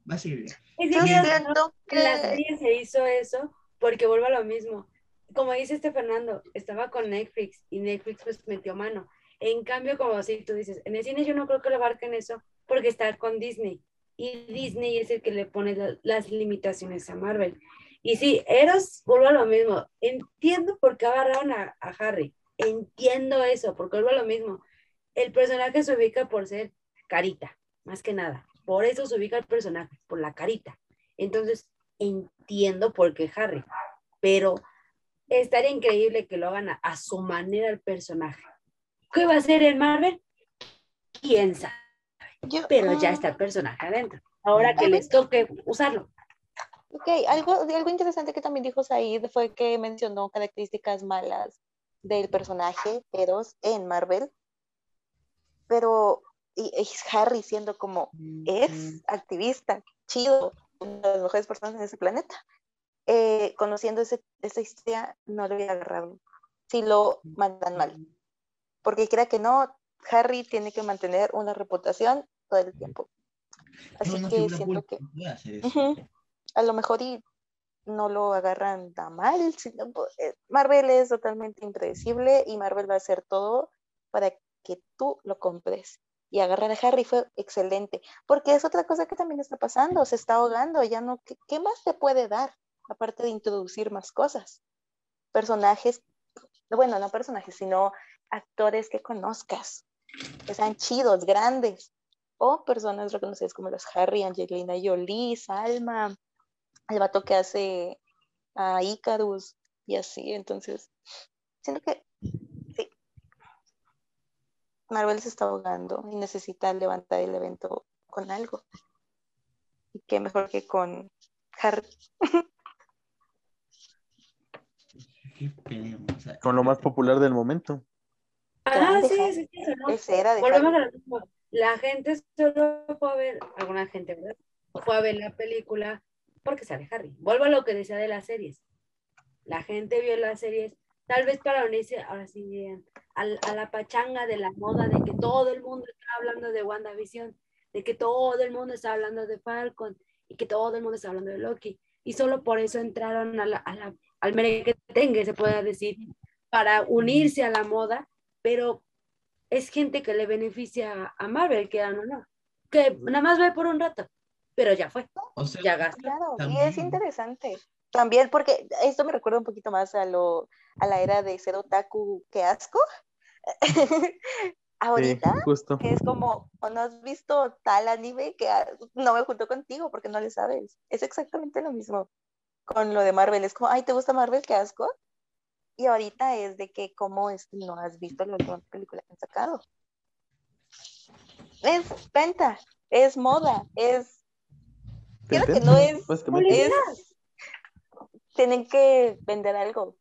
Speaker 3: Va a seguir bien.
Speaker 1: Yo siento que la serie se hizo eso porque vuelve a lo mismo. Como dice este Fernando, estaba con Netflix y Netflix pues metió mano. En cambio, como así tú dices, en el cine yo no creo que lo abarquen eso porque está con Disney. Y Disney es el que le pone las limitaciones a Marvel. Y sí, Eros vuelve a lo mismo. Entiendo por qué agarraron a, a Harry. Entiendo eso, porque vuelve a lo mismo. El personaje se ubica por ser carita, más que nada. Por eso se ubica el personaje, por la carita. Entonces, entiendo por qué Harry, pero estaría increíble que lo hagan a, su manera el personaje. ¿Qué va a hacer en Marvel? ¿Quién sabe? pero ya ah. está el personaje adentro. Ahora que les toque usarlo.
Speaker 5: Ok, algo, algo interesante que también dijo Said fue que mencionó características malas del personaje Eros en Marvel, pero y, Harry siendo como es activista, chido, una de las mejores personas en ese planeta, eh, conociendo ese, esa historia, no lo hubiera agarrado si lo mandan mal. Porque crea que no, Harry tiene que mantener una reputación todo el tiempo. Así que siento que a lo mejor y no lo agarran tan mal. Pues, eh, Marvel es totalmente impredecible y Marvel va a hacer todo para que tú lo compres. Y agarrar a Harry fue excelente, porque es otra cosa que también está pasando, se está ahogando, ya no, ¿qué, más te puede dar? Aparte de introducir más cosas. Personajes, bueno, no personajes, sino actores que conozcas, que sean chidos, grandes, o personas reconocidas como los Harry, Angelina Jolie, Salma, el vato que hace a Icarus y así. Entonces, siento que. Marvel se está ahogando y necesita levantar el evento con algo. Y qué mejor que con Harry.
Speaker 4: con lo más popular del momento.
Speaker 1: Ah, sí, sí, sí, La gente solo fue a ver, alguna gente, ¿verdad? Fue a ver la película porque sale Harry. Vuelvo a lo que decía de las series. La gente vio las series, tal vez para unirse, ahora sí, a, a la pachanga de la moda, de que todo el mundo está hablando de WandaVision, de que todo el mundo está hablando de Falcon y que todo el mundo está hablando de Loki. Y solo por eso entraron a la, a la, al merequetengue, se puede decir, para unirse a la moda, pero es gente que le beneficia a Marvel, que no, no, que nada más ve por un rato pero ya fue. ya gastó.
Speaker 5: Claro, y es interesante. También porque esto me recuerda un poquito más a, lo, a la era de ser otaku, que asco. Ahorita es como, o no has visto tal anime que no me junto contigo porque no le sabes. Es exactamente lo mismo con lo de Marvel. Es como, ay, ¿te gusta Marvel? Qué asco. Y ahorita es de que, ¿cómo es que no has visto la última película que han sacado? Es venta, es moda, es Creo que no es, Tienen que vender algo.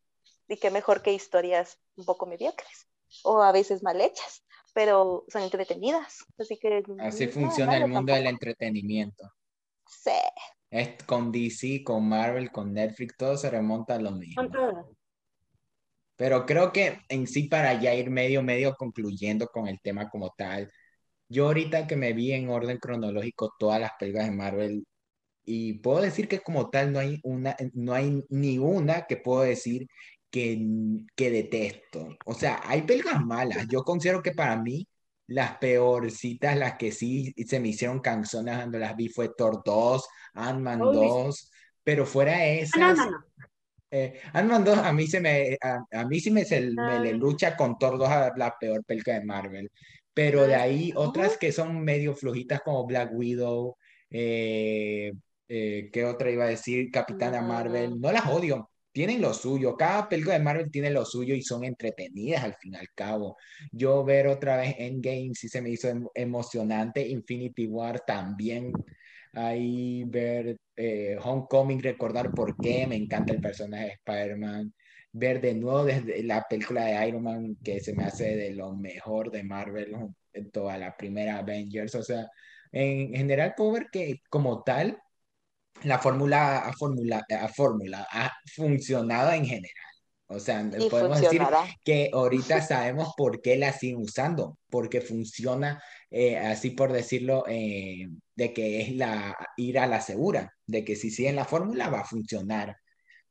Speaker 5: Y qué mejor que historias un poco mediocres. O a veces mal hechas. Pero son entretenidas. Así que.
Speaker 2: Así funciona el mundo del entretenimiento.
Speaker 5: Sí.
Speaker 2: Es con DC, con Marvel, con Netflix, todo se remonta a lo mismo. Pero creo que en sí, para ya ir medio, medio concluyendo con el tema como tal, yo ahorita que me vi en orden cronológico todas las películas de Marvel, y puedo decir que como tal no hay, una, no hay ni una que puedo decir que, que detesto. O sea, hay películas malas. Yo considero que para mí las peorcitas, las que sí se me hicieron canciones cuando las vi fue Thor 2, Ant-Man 2, pero fuera de esas... No, no, no. Eh, Ant-Man 2 a mí, se me, a, mí sí me, se, me le lucha con Thor 2 a la peor película de Marvel. Pero de ahí otras que son medio flojitas como Black Widow, eh, eh, ¿qué otra iba a decir? Capitana Marvel, no las odio, tienen lo suyo. Cada película de Marvel tiene lo suyo y son entretenidas al fin y al cabo. Yo ver otra vez Endgame sí se me hizo em, emocionante. Infinity War también. Ahí ver eh, Homecoming, recordar por qué me encanta el personaje de Spider-Man. Ver de nuevo desde la película de Iron Man, que se me hace de lo mejor de Marvel en toda la primera Avengers. O sea, en general puedo ver que como tal la fórmula ha, formula, ha, fórmula ha funcionado en general. O sea, podemos decir que ahorita sabemos por qué la siguen usando, porque funciona, eh, así por decirlo, eh, de que es la ir a la segura, de que si siguen la fórmula va a funcionar.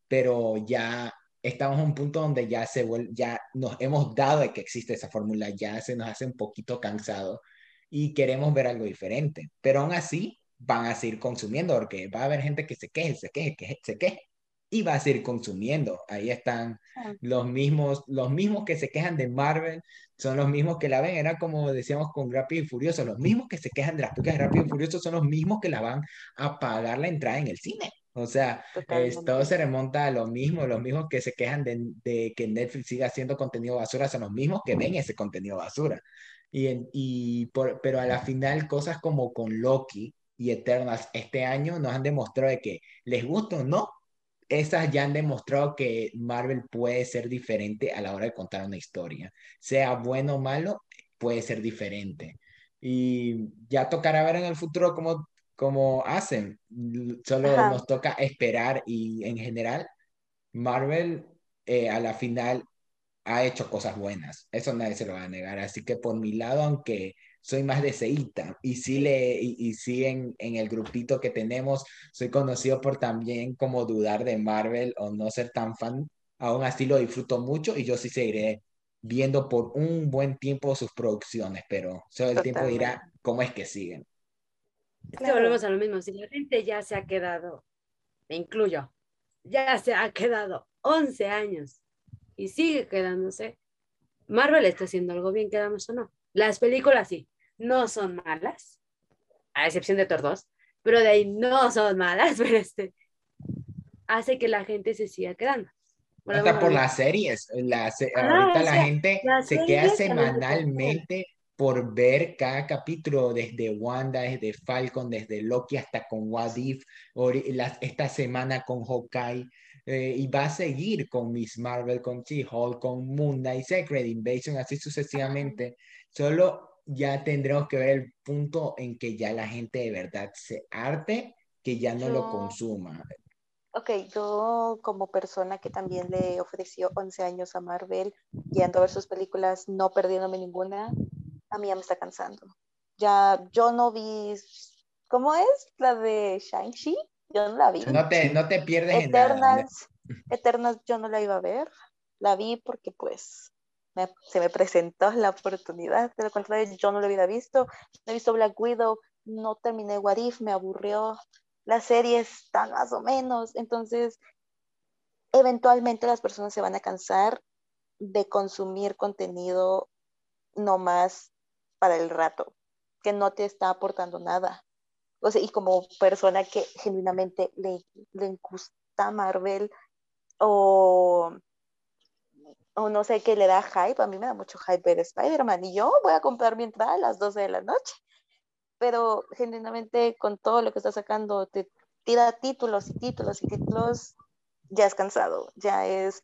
Speaker 2: Pero ya estamos en un punto donde ya, se ya nos hemos dado de que existe esa fórmula, ya se nos hace un poquito cansado y queremos ver algo diferente. Pero aún así, van a seguir consumiendo, porque va a haber gente que se queje, se queje, que se queje, y va a seguir consumiendo. Ahí están ah. los mismos, los mismos que se quejan de Marvel, son los mismos que la ven, era como decíamos con Rápido y Furioso, los mismos que se quejan de las películas de Rápido y Furioso son los mismos que la van a pagar la entrada en el cine. O sea, todo se remonta a lo mismo, los mismos que se quejan de, de, que Netflix siga haciendo contenido basura son los mismos que ven ese contenido basura. Y, y por, pero a la final, cosas como con Loki, y Eternas este año nos han demostrado de que les gusta o no, esas ya han demostrado que Marvel puede ser diferente a la hora de contar una historia. Sea bueno o malo, puede ser diferente. Y ya tocará ver en el futuro cómo, cómo hacen. Solo nos toca esperar y en general, Marvel eh, a la final ha hecho cosas buenas. Eso nadie se lo va a negar. Así que por mi lado, aunque soy más de Seita y sí, le, y, sí en, en, el grupito que tenemos soy conocido por también como dudar de Marvel o no ser tan fan, aún así lo disfruto mucho y yo sí seguiré viendo por un buen tiempo sus producciones, pero solo el tiempo dirá cómo es que siguen.
Speaker 1: Que volvemos a lo mismo, si la gente ya se ha quedado, me incluyo, ya se ha quedado 11 años y sigue quedándose, Marvel está haciendo algo bien, quedamos o no. Las películas sí, no son malas, a excepción de Thor 2, pero de ahí no son malas, pero este hace que la gente se siga quedando.
Speaker 2: Hasta por las series, la, ahorita la gente se queda semanalmente por ver cada capítulo, desde Wanda, desde Falcon, desde Loki hasta con What If, esta semana con Hawkeye, eh, y va a seguir con Miss Marvel, con She-Hulk, con Moon Knight, Secret Invasion, así sucesivamente. Solo ya tendremos que ver el punto en que ya la gente de verdad se arte, que ya no lo consuma.
Speaker 5: Ok, yo como persona que también le ofreció 11 años a Marvel, yendo a ver sus películas, no perdiéndome ninguna, a mí ya me está cansando. Ya yo no vi, ¿cómo es? La de Shang-Chi, yo no la vi.
Speaker 2: No te, no te pierdes
Speaker 5: Eternas, Eternas yo no la iba a ver, la vi porque pues se me presentó la oportunidad, de lo contrario yo no lo hubiera visto, no he visto Black Widow, no terminé What If, me aburrió, la serie está más o menos, entonces eventualmente las personas se van a cansar de consumir contenido no más para el rato, que no te está aportando nada. O sea, y como persona que genuinamente le, le gusta Marvel o o no sé qué le da hype, a mí me da mucho hype ver Spider-Man y yo voy a comprar mi entrada a las 12 de la noche, pero genuinamente con todo lo que está sacando te tira títulos y títulos y títulos, ya es cansado, ya es,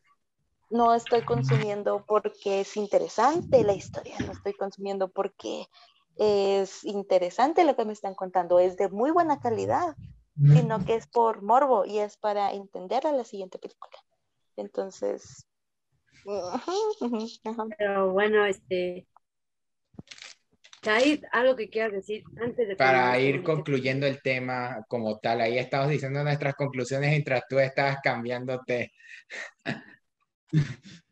Speaker 5: no estoy consumiendo porque es interesante la historia, no estoy consumiendo porque es interesante lo que me están contando, es de muy buena calidad, sino que es por morbo y es para entender a la siguiente película. Entonces,
Speaker 1: pero bueno, este. Said, algo que quieras decir antes de.
Speaker 2: Para ir concluyendo el tema como tal, ahí estamos diciendo nuestras conclusiones mientras tú estabas cambiándote.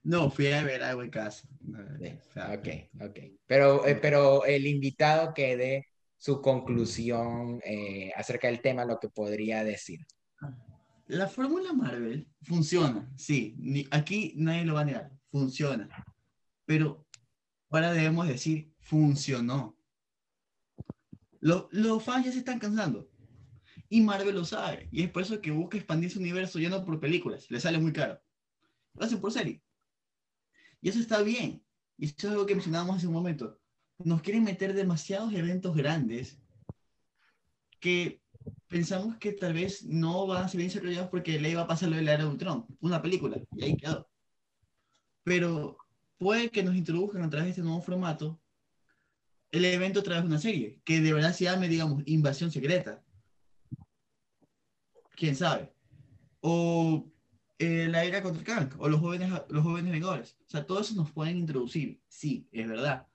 Speaker 3: No, fui a ver algo en casa.
Speaker 2: Ok, ok. Pero, eh, pero el invitado que dé su conclusión eh, acerca del tema, lo que podría decir.
Speaker 3: La fórmula Marvel funciona, sí, aquí nadie lo va a negar, funciona. Pero ahora debemos decir, funcionó. Los, los fans ya se están cansando. Y Marvel lo sabe. Y es por eso que busca expandir su universo ya no por películas. Le sale muy caro. Lo hacen por serie. Y eso está bien. Y eso es algo que mencionábamos hace un momento. Nos quieren meter demasiados eventos grandes que pensamos que tal vez no van a ser bien desarrollados porque le iba a pasar lo de la era de Ultron, una película, y ahí quedó. Pero puede que nos introduzcan a través de este nuevo formato el evento a través de una serie, que de verdad se llame, digamos, Invasión Secreta. ¿Quién sabe? O eh, la era contra Kang, o los jóvenes, los jóvenes Vengadores. O sea, todo eso nos pueden introducir, sí, es verdad.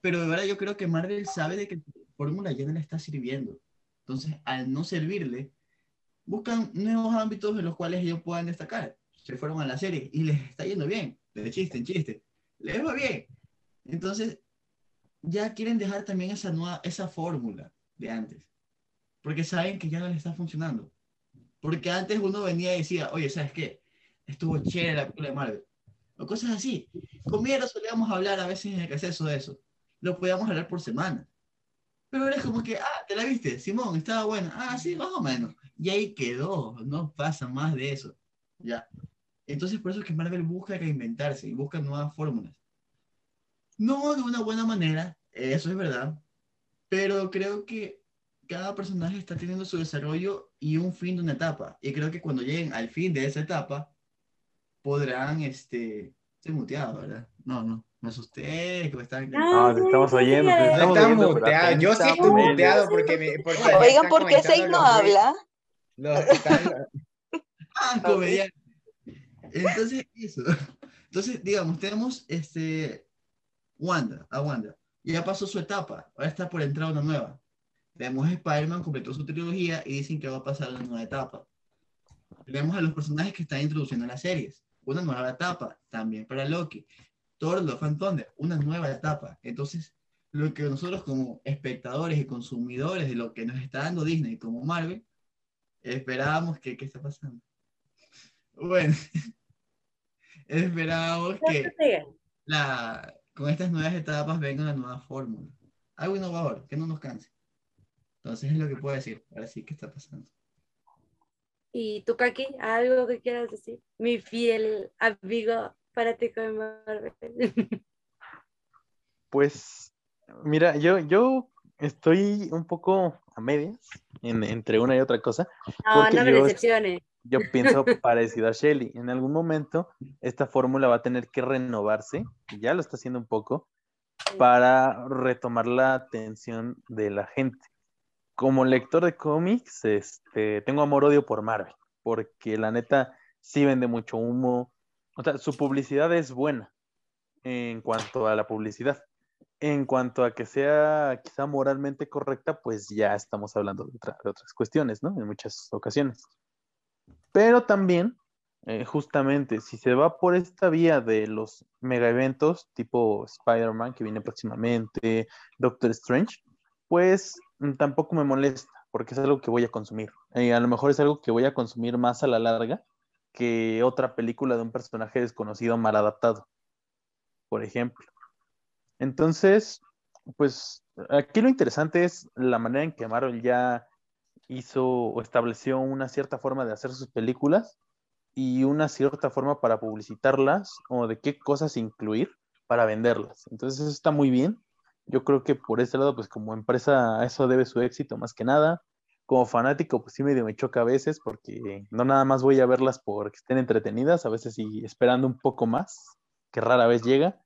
Speaker 3: Pero de verdad yo creo que Marvel sabe de que la fórmula ya no le está sirviendo. Entonces, al no servirle, buscan nuevos ámbitos en los cuales ellos puedan destacar. Se fueron a la serie y les está yendo bien, de chiste en chiste, les va bien. Entonces, ya quieren dejar también esa nueva, esa fórmula de antes, porque saben que ya no les está funcionando. Porque antes uno venía y decía, oye, ¿sabes qué? Estuvo chévere la película de Marvel. O cosas así. Con Miera solíamos hablar a veces en el receso de eso. Lo podíamos hablar por semana. Pero era como que, ah, ¿te la viste? Simón, estaba buena. Ah, sí, más o menos. Y ahí quedó, no pasa más de eso. Ya. Entonces por eso es que Marvel busca reinventarse y busca nuevas fórmulas. No de una buena manera, eso es verdad, pero creo que cada personaje está teniendo su desarrollo y un fin de una etapa. Y creo que cuando lleguen al fin de esa etapa, podrán, este, ser muteados, ¿verdad? No, no. Me asusté, que me están...
Speaker 4: No, estamos oyendo.
Speaker 2: Estamos no están muteados. Yo sí estoy muteado porque me. Porque
Speaker 5: Oigan, ¿por qué Seik no habla?
Speaker 2: Los, están...
Speaker 3: ah, comediante. Entonces, eso. Entonces, digamos, tenemos este, Wanda, a Wanda. Ya pasó su etapa, ahora está por entrar una nueva. Tenemos Spider-Man, completó su trilogía y dicen que va a pasar a una nueva etapa. Tenemos a los personajes que están introduciendo en las series. Una nueva etapa, también para Loki. Thor, Love and Thunder, una nueva etapa. Entonces, lo que nosotros como espectadores y consumidores de lo que nos está dando Disney como Marvel, esperábamos que, ¿qué está pasando? Bueno, esperábamos que la, con estas nuevas etapas venga una nueva fórmula. Algo innovador, que no nos canse. Entonces es lo que puedo decir. Ahora sí, ¿qué está pasando?
Speaker 1: ¿Y tú, Kaki, algo que quieras decir? Mi fiel amigo ti con Marvel.
Speaker 4: Pues, mira, yo, yo estoy un poco a medias entre una y otra cosa.
Speaker 1: No, no me decepciones.
Speaker 4: Yo pienso parecido a Shelly. En algún momento esta fórmula va a tener que renovarse, ya lo está haciendo un poco, para retomar la atención de la gente. Como lector de cómics, este, tengo amor-odio por Marvel, porque la neta sí vende mucho humo, o sea, su publicidad es buena en cuanto a la publicidad. En cuanto a que sea quizá moralmente correcta, pues ya estamos hablando de, otras cuestiones, ¿no? En muchas ocasiones. Pero también, eh, justamente, si se va por esta vía de los mega eventos, tipo Spider-Man que viene próximamente, Doctor Strange, pues mm, tampoco me molesta, porque es algo que voy a consumir. Y a lo mejor es algo que voy a consumir más a la larga, que otra película de un personaje desconocido mal adaptado, por ejemplo. Entonces, pues aquí lo interesante es la manera en que Marvel ya hizo o estableció una cierta forma de hacer sus películas y una cierta forma para publicitarlas o de qué cosas incluir para venderlas. Entonces eso está muy bien. Yo creo que por ese lado, pues como empresa, eso debe su éxito más que nada como fanático, pues sí medio me choca a veces porque no nada más voy a verlas porque estén entretenidas, a veces y esperando un poco más, que rara vez llega.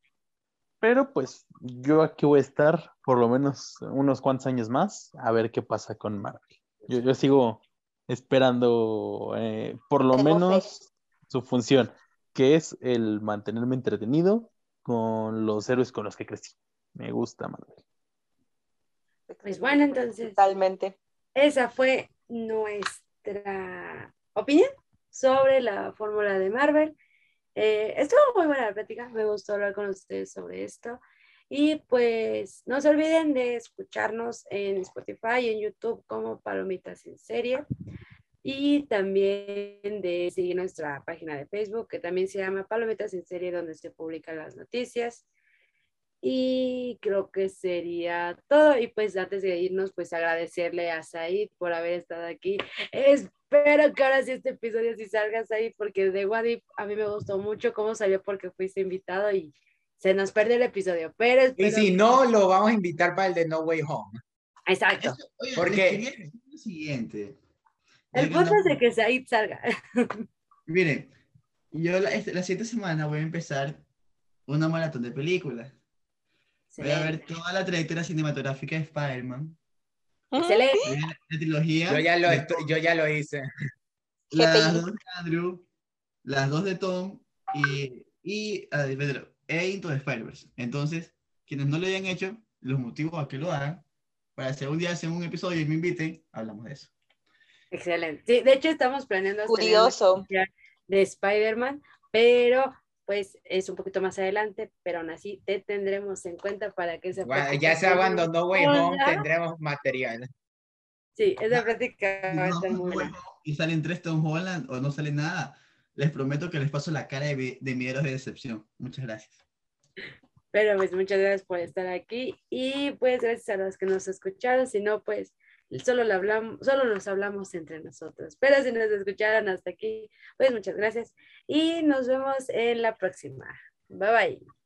Speaker 4: Pero pues yo aquí voy a estar por lo menos unos cuantos años más a ver qué pasa con Marvel. Yo, sigo esperando eh, por lo menos su función, que es el mantenerme entretenido con los héroes con los que crecí. Me gusta Marvel.
Speaker 1: Pues bueno, entonces.
Speaker 5: Totalmente.
Speaker 1: Esa fue nuestra opinión sobre la fórmula de Marvel. Eh, estuvo muy buena la plática, me gustó hablar con ustedes sobre esto. Y pues no se olviden de escucharnos en Spotify y en YouTube como Palomitas en Serie. Y también de seguir nuestra página de Facebook, que también se llama Palomitas en Serie, donde se publican las noticias. Y creo que sería todo. Y pues antes de irnos, pues agradecerle a Said por haber estado aquí. Espero que ahora sí este episodio sí salga Said, porque de Wadip a mí me gustó mucho cómo salió porque fuiste invitado y se nos perdió el episodio. Pero
Speaker 2: y si no, lo vamos a invitar para el de No Way Home.
Speaker 1: Exacto.
Speaker 3: porque lo siguiente.
Speaker 1: El punto es de que Said salga.
Speaker 3: Miren, yo la, la siguiente semana voy a empezar una maratón de películas. Voy a ver toda la trayectoria cinematográfica de Spider-Man.
Speaker 1: Excelente.
Speaker 3: La, trilogía.
Speaker 2: Yo ya lo, yo ya lo hice.
Speaker 3: Las dos de Andrew, las dos de Tom y, y a Pedro, e Into Spider-Verse. Entonces, quienes no lo hayan hecho, los motivos a que lo hagan, para hacer un día hacer un episodio y me inviten, hablamos de eso.
Speaker 1: Excelente. Sí, de hecho, estamos planeando
Speaker 5: Curioso.
Speaker 1: de Spider-Man, pero pues es un poquito más adelante, pero aún así te tendremos en cuenta para que se
Speaker 2: bueno, Ya se abandonó Way Home, tendremos material.
Speaker 1: Sí, esa práctica va a estar muy buena.
Speaker 3: Y salen tres Tom Holland o no sale nada. Les prometo que les paso la cara de, de miedos de decepción. Muchas gracias.
Speaker 1: Pero pues muchas gracias por estar aquí y pues gracias a los que nos escucharon. Si no, pues solo, le hablamos, solo nos hablamos entre nosotros. Pero si nos escucharon hasta aquí, pues muchas gracias y nos vemos en la próxima. Bye bye.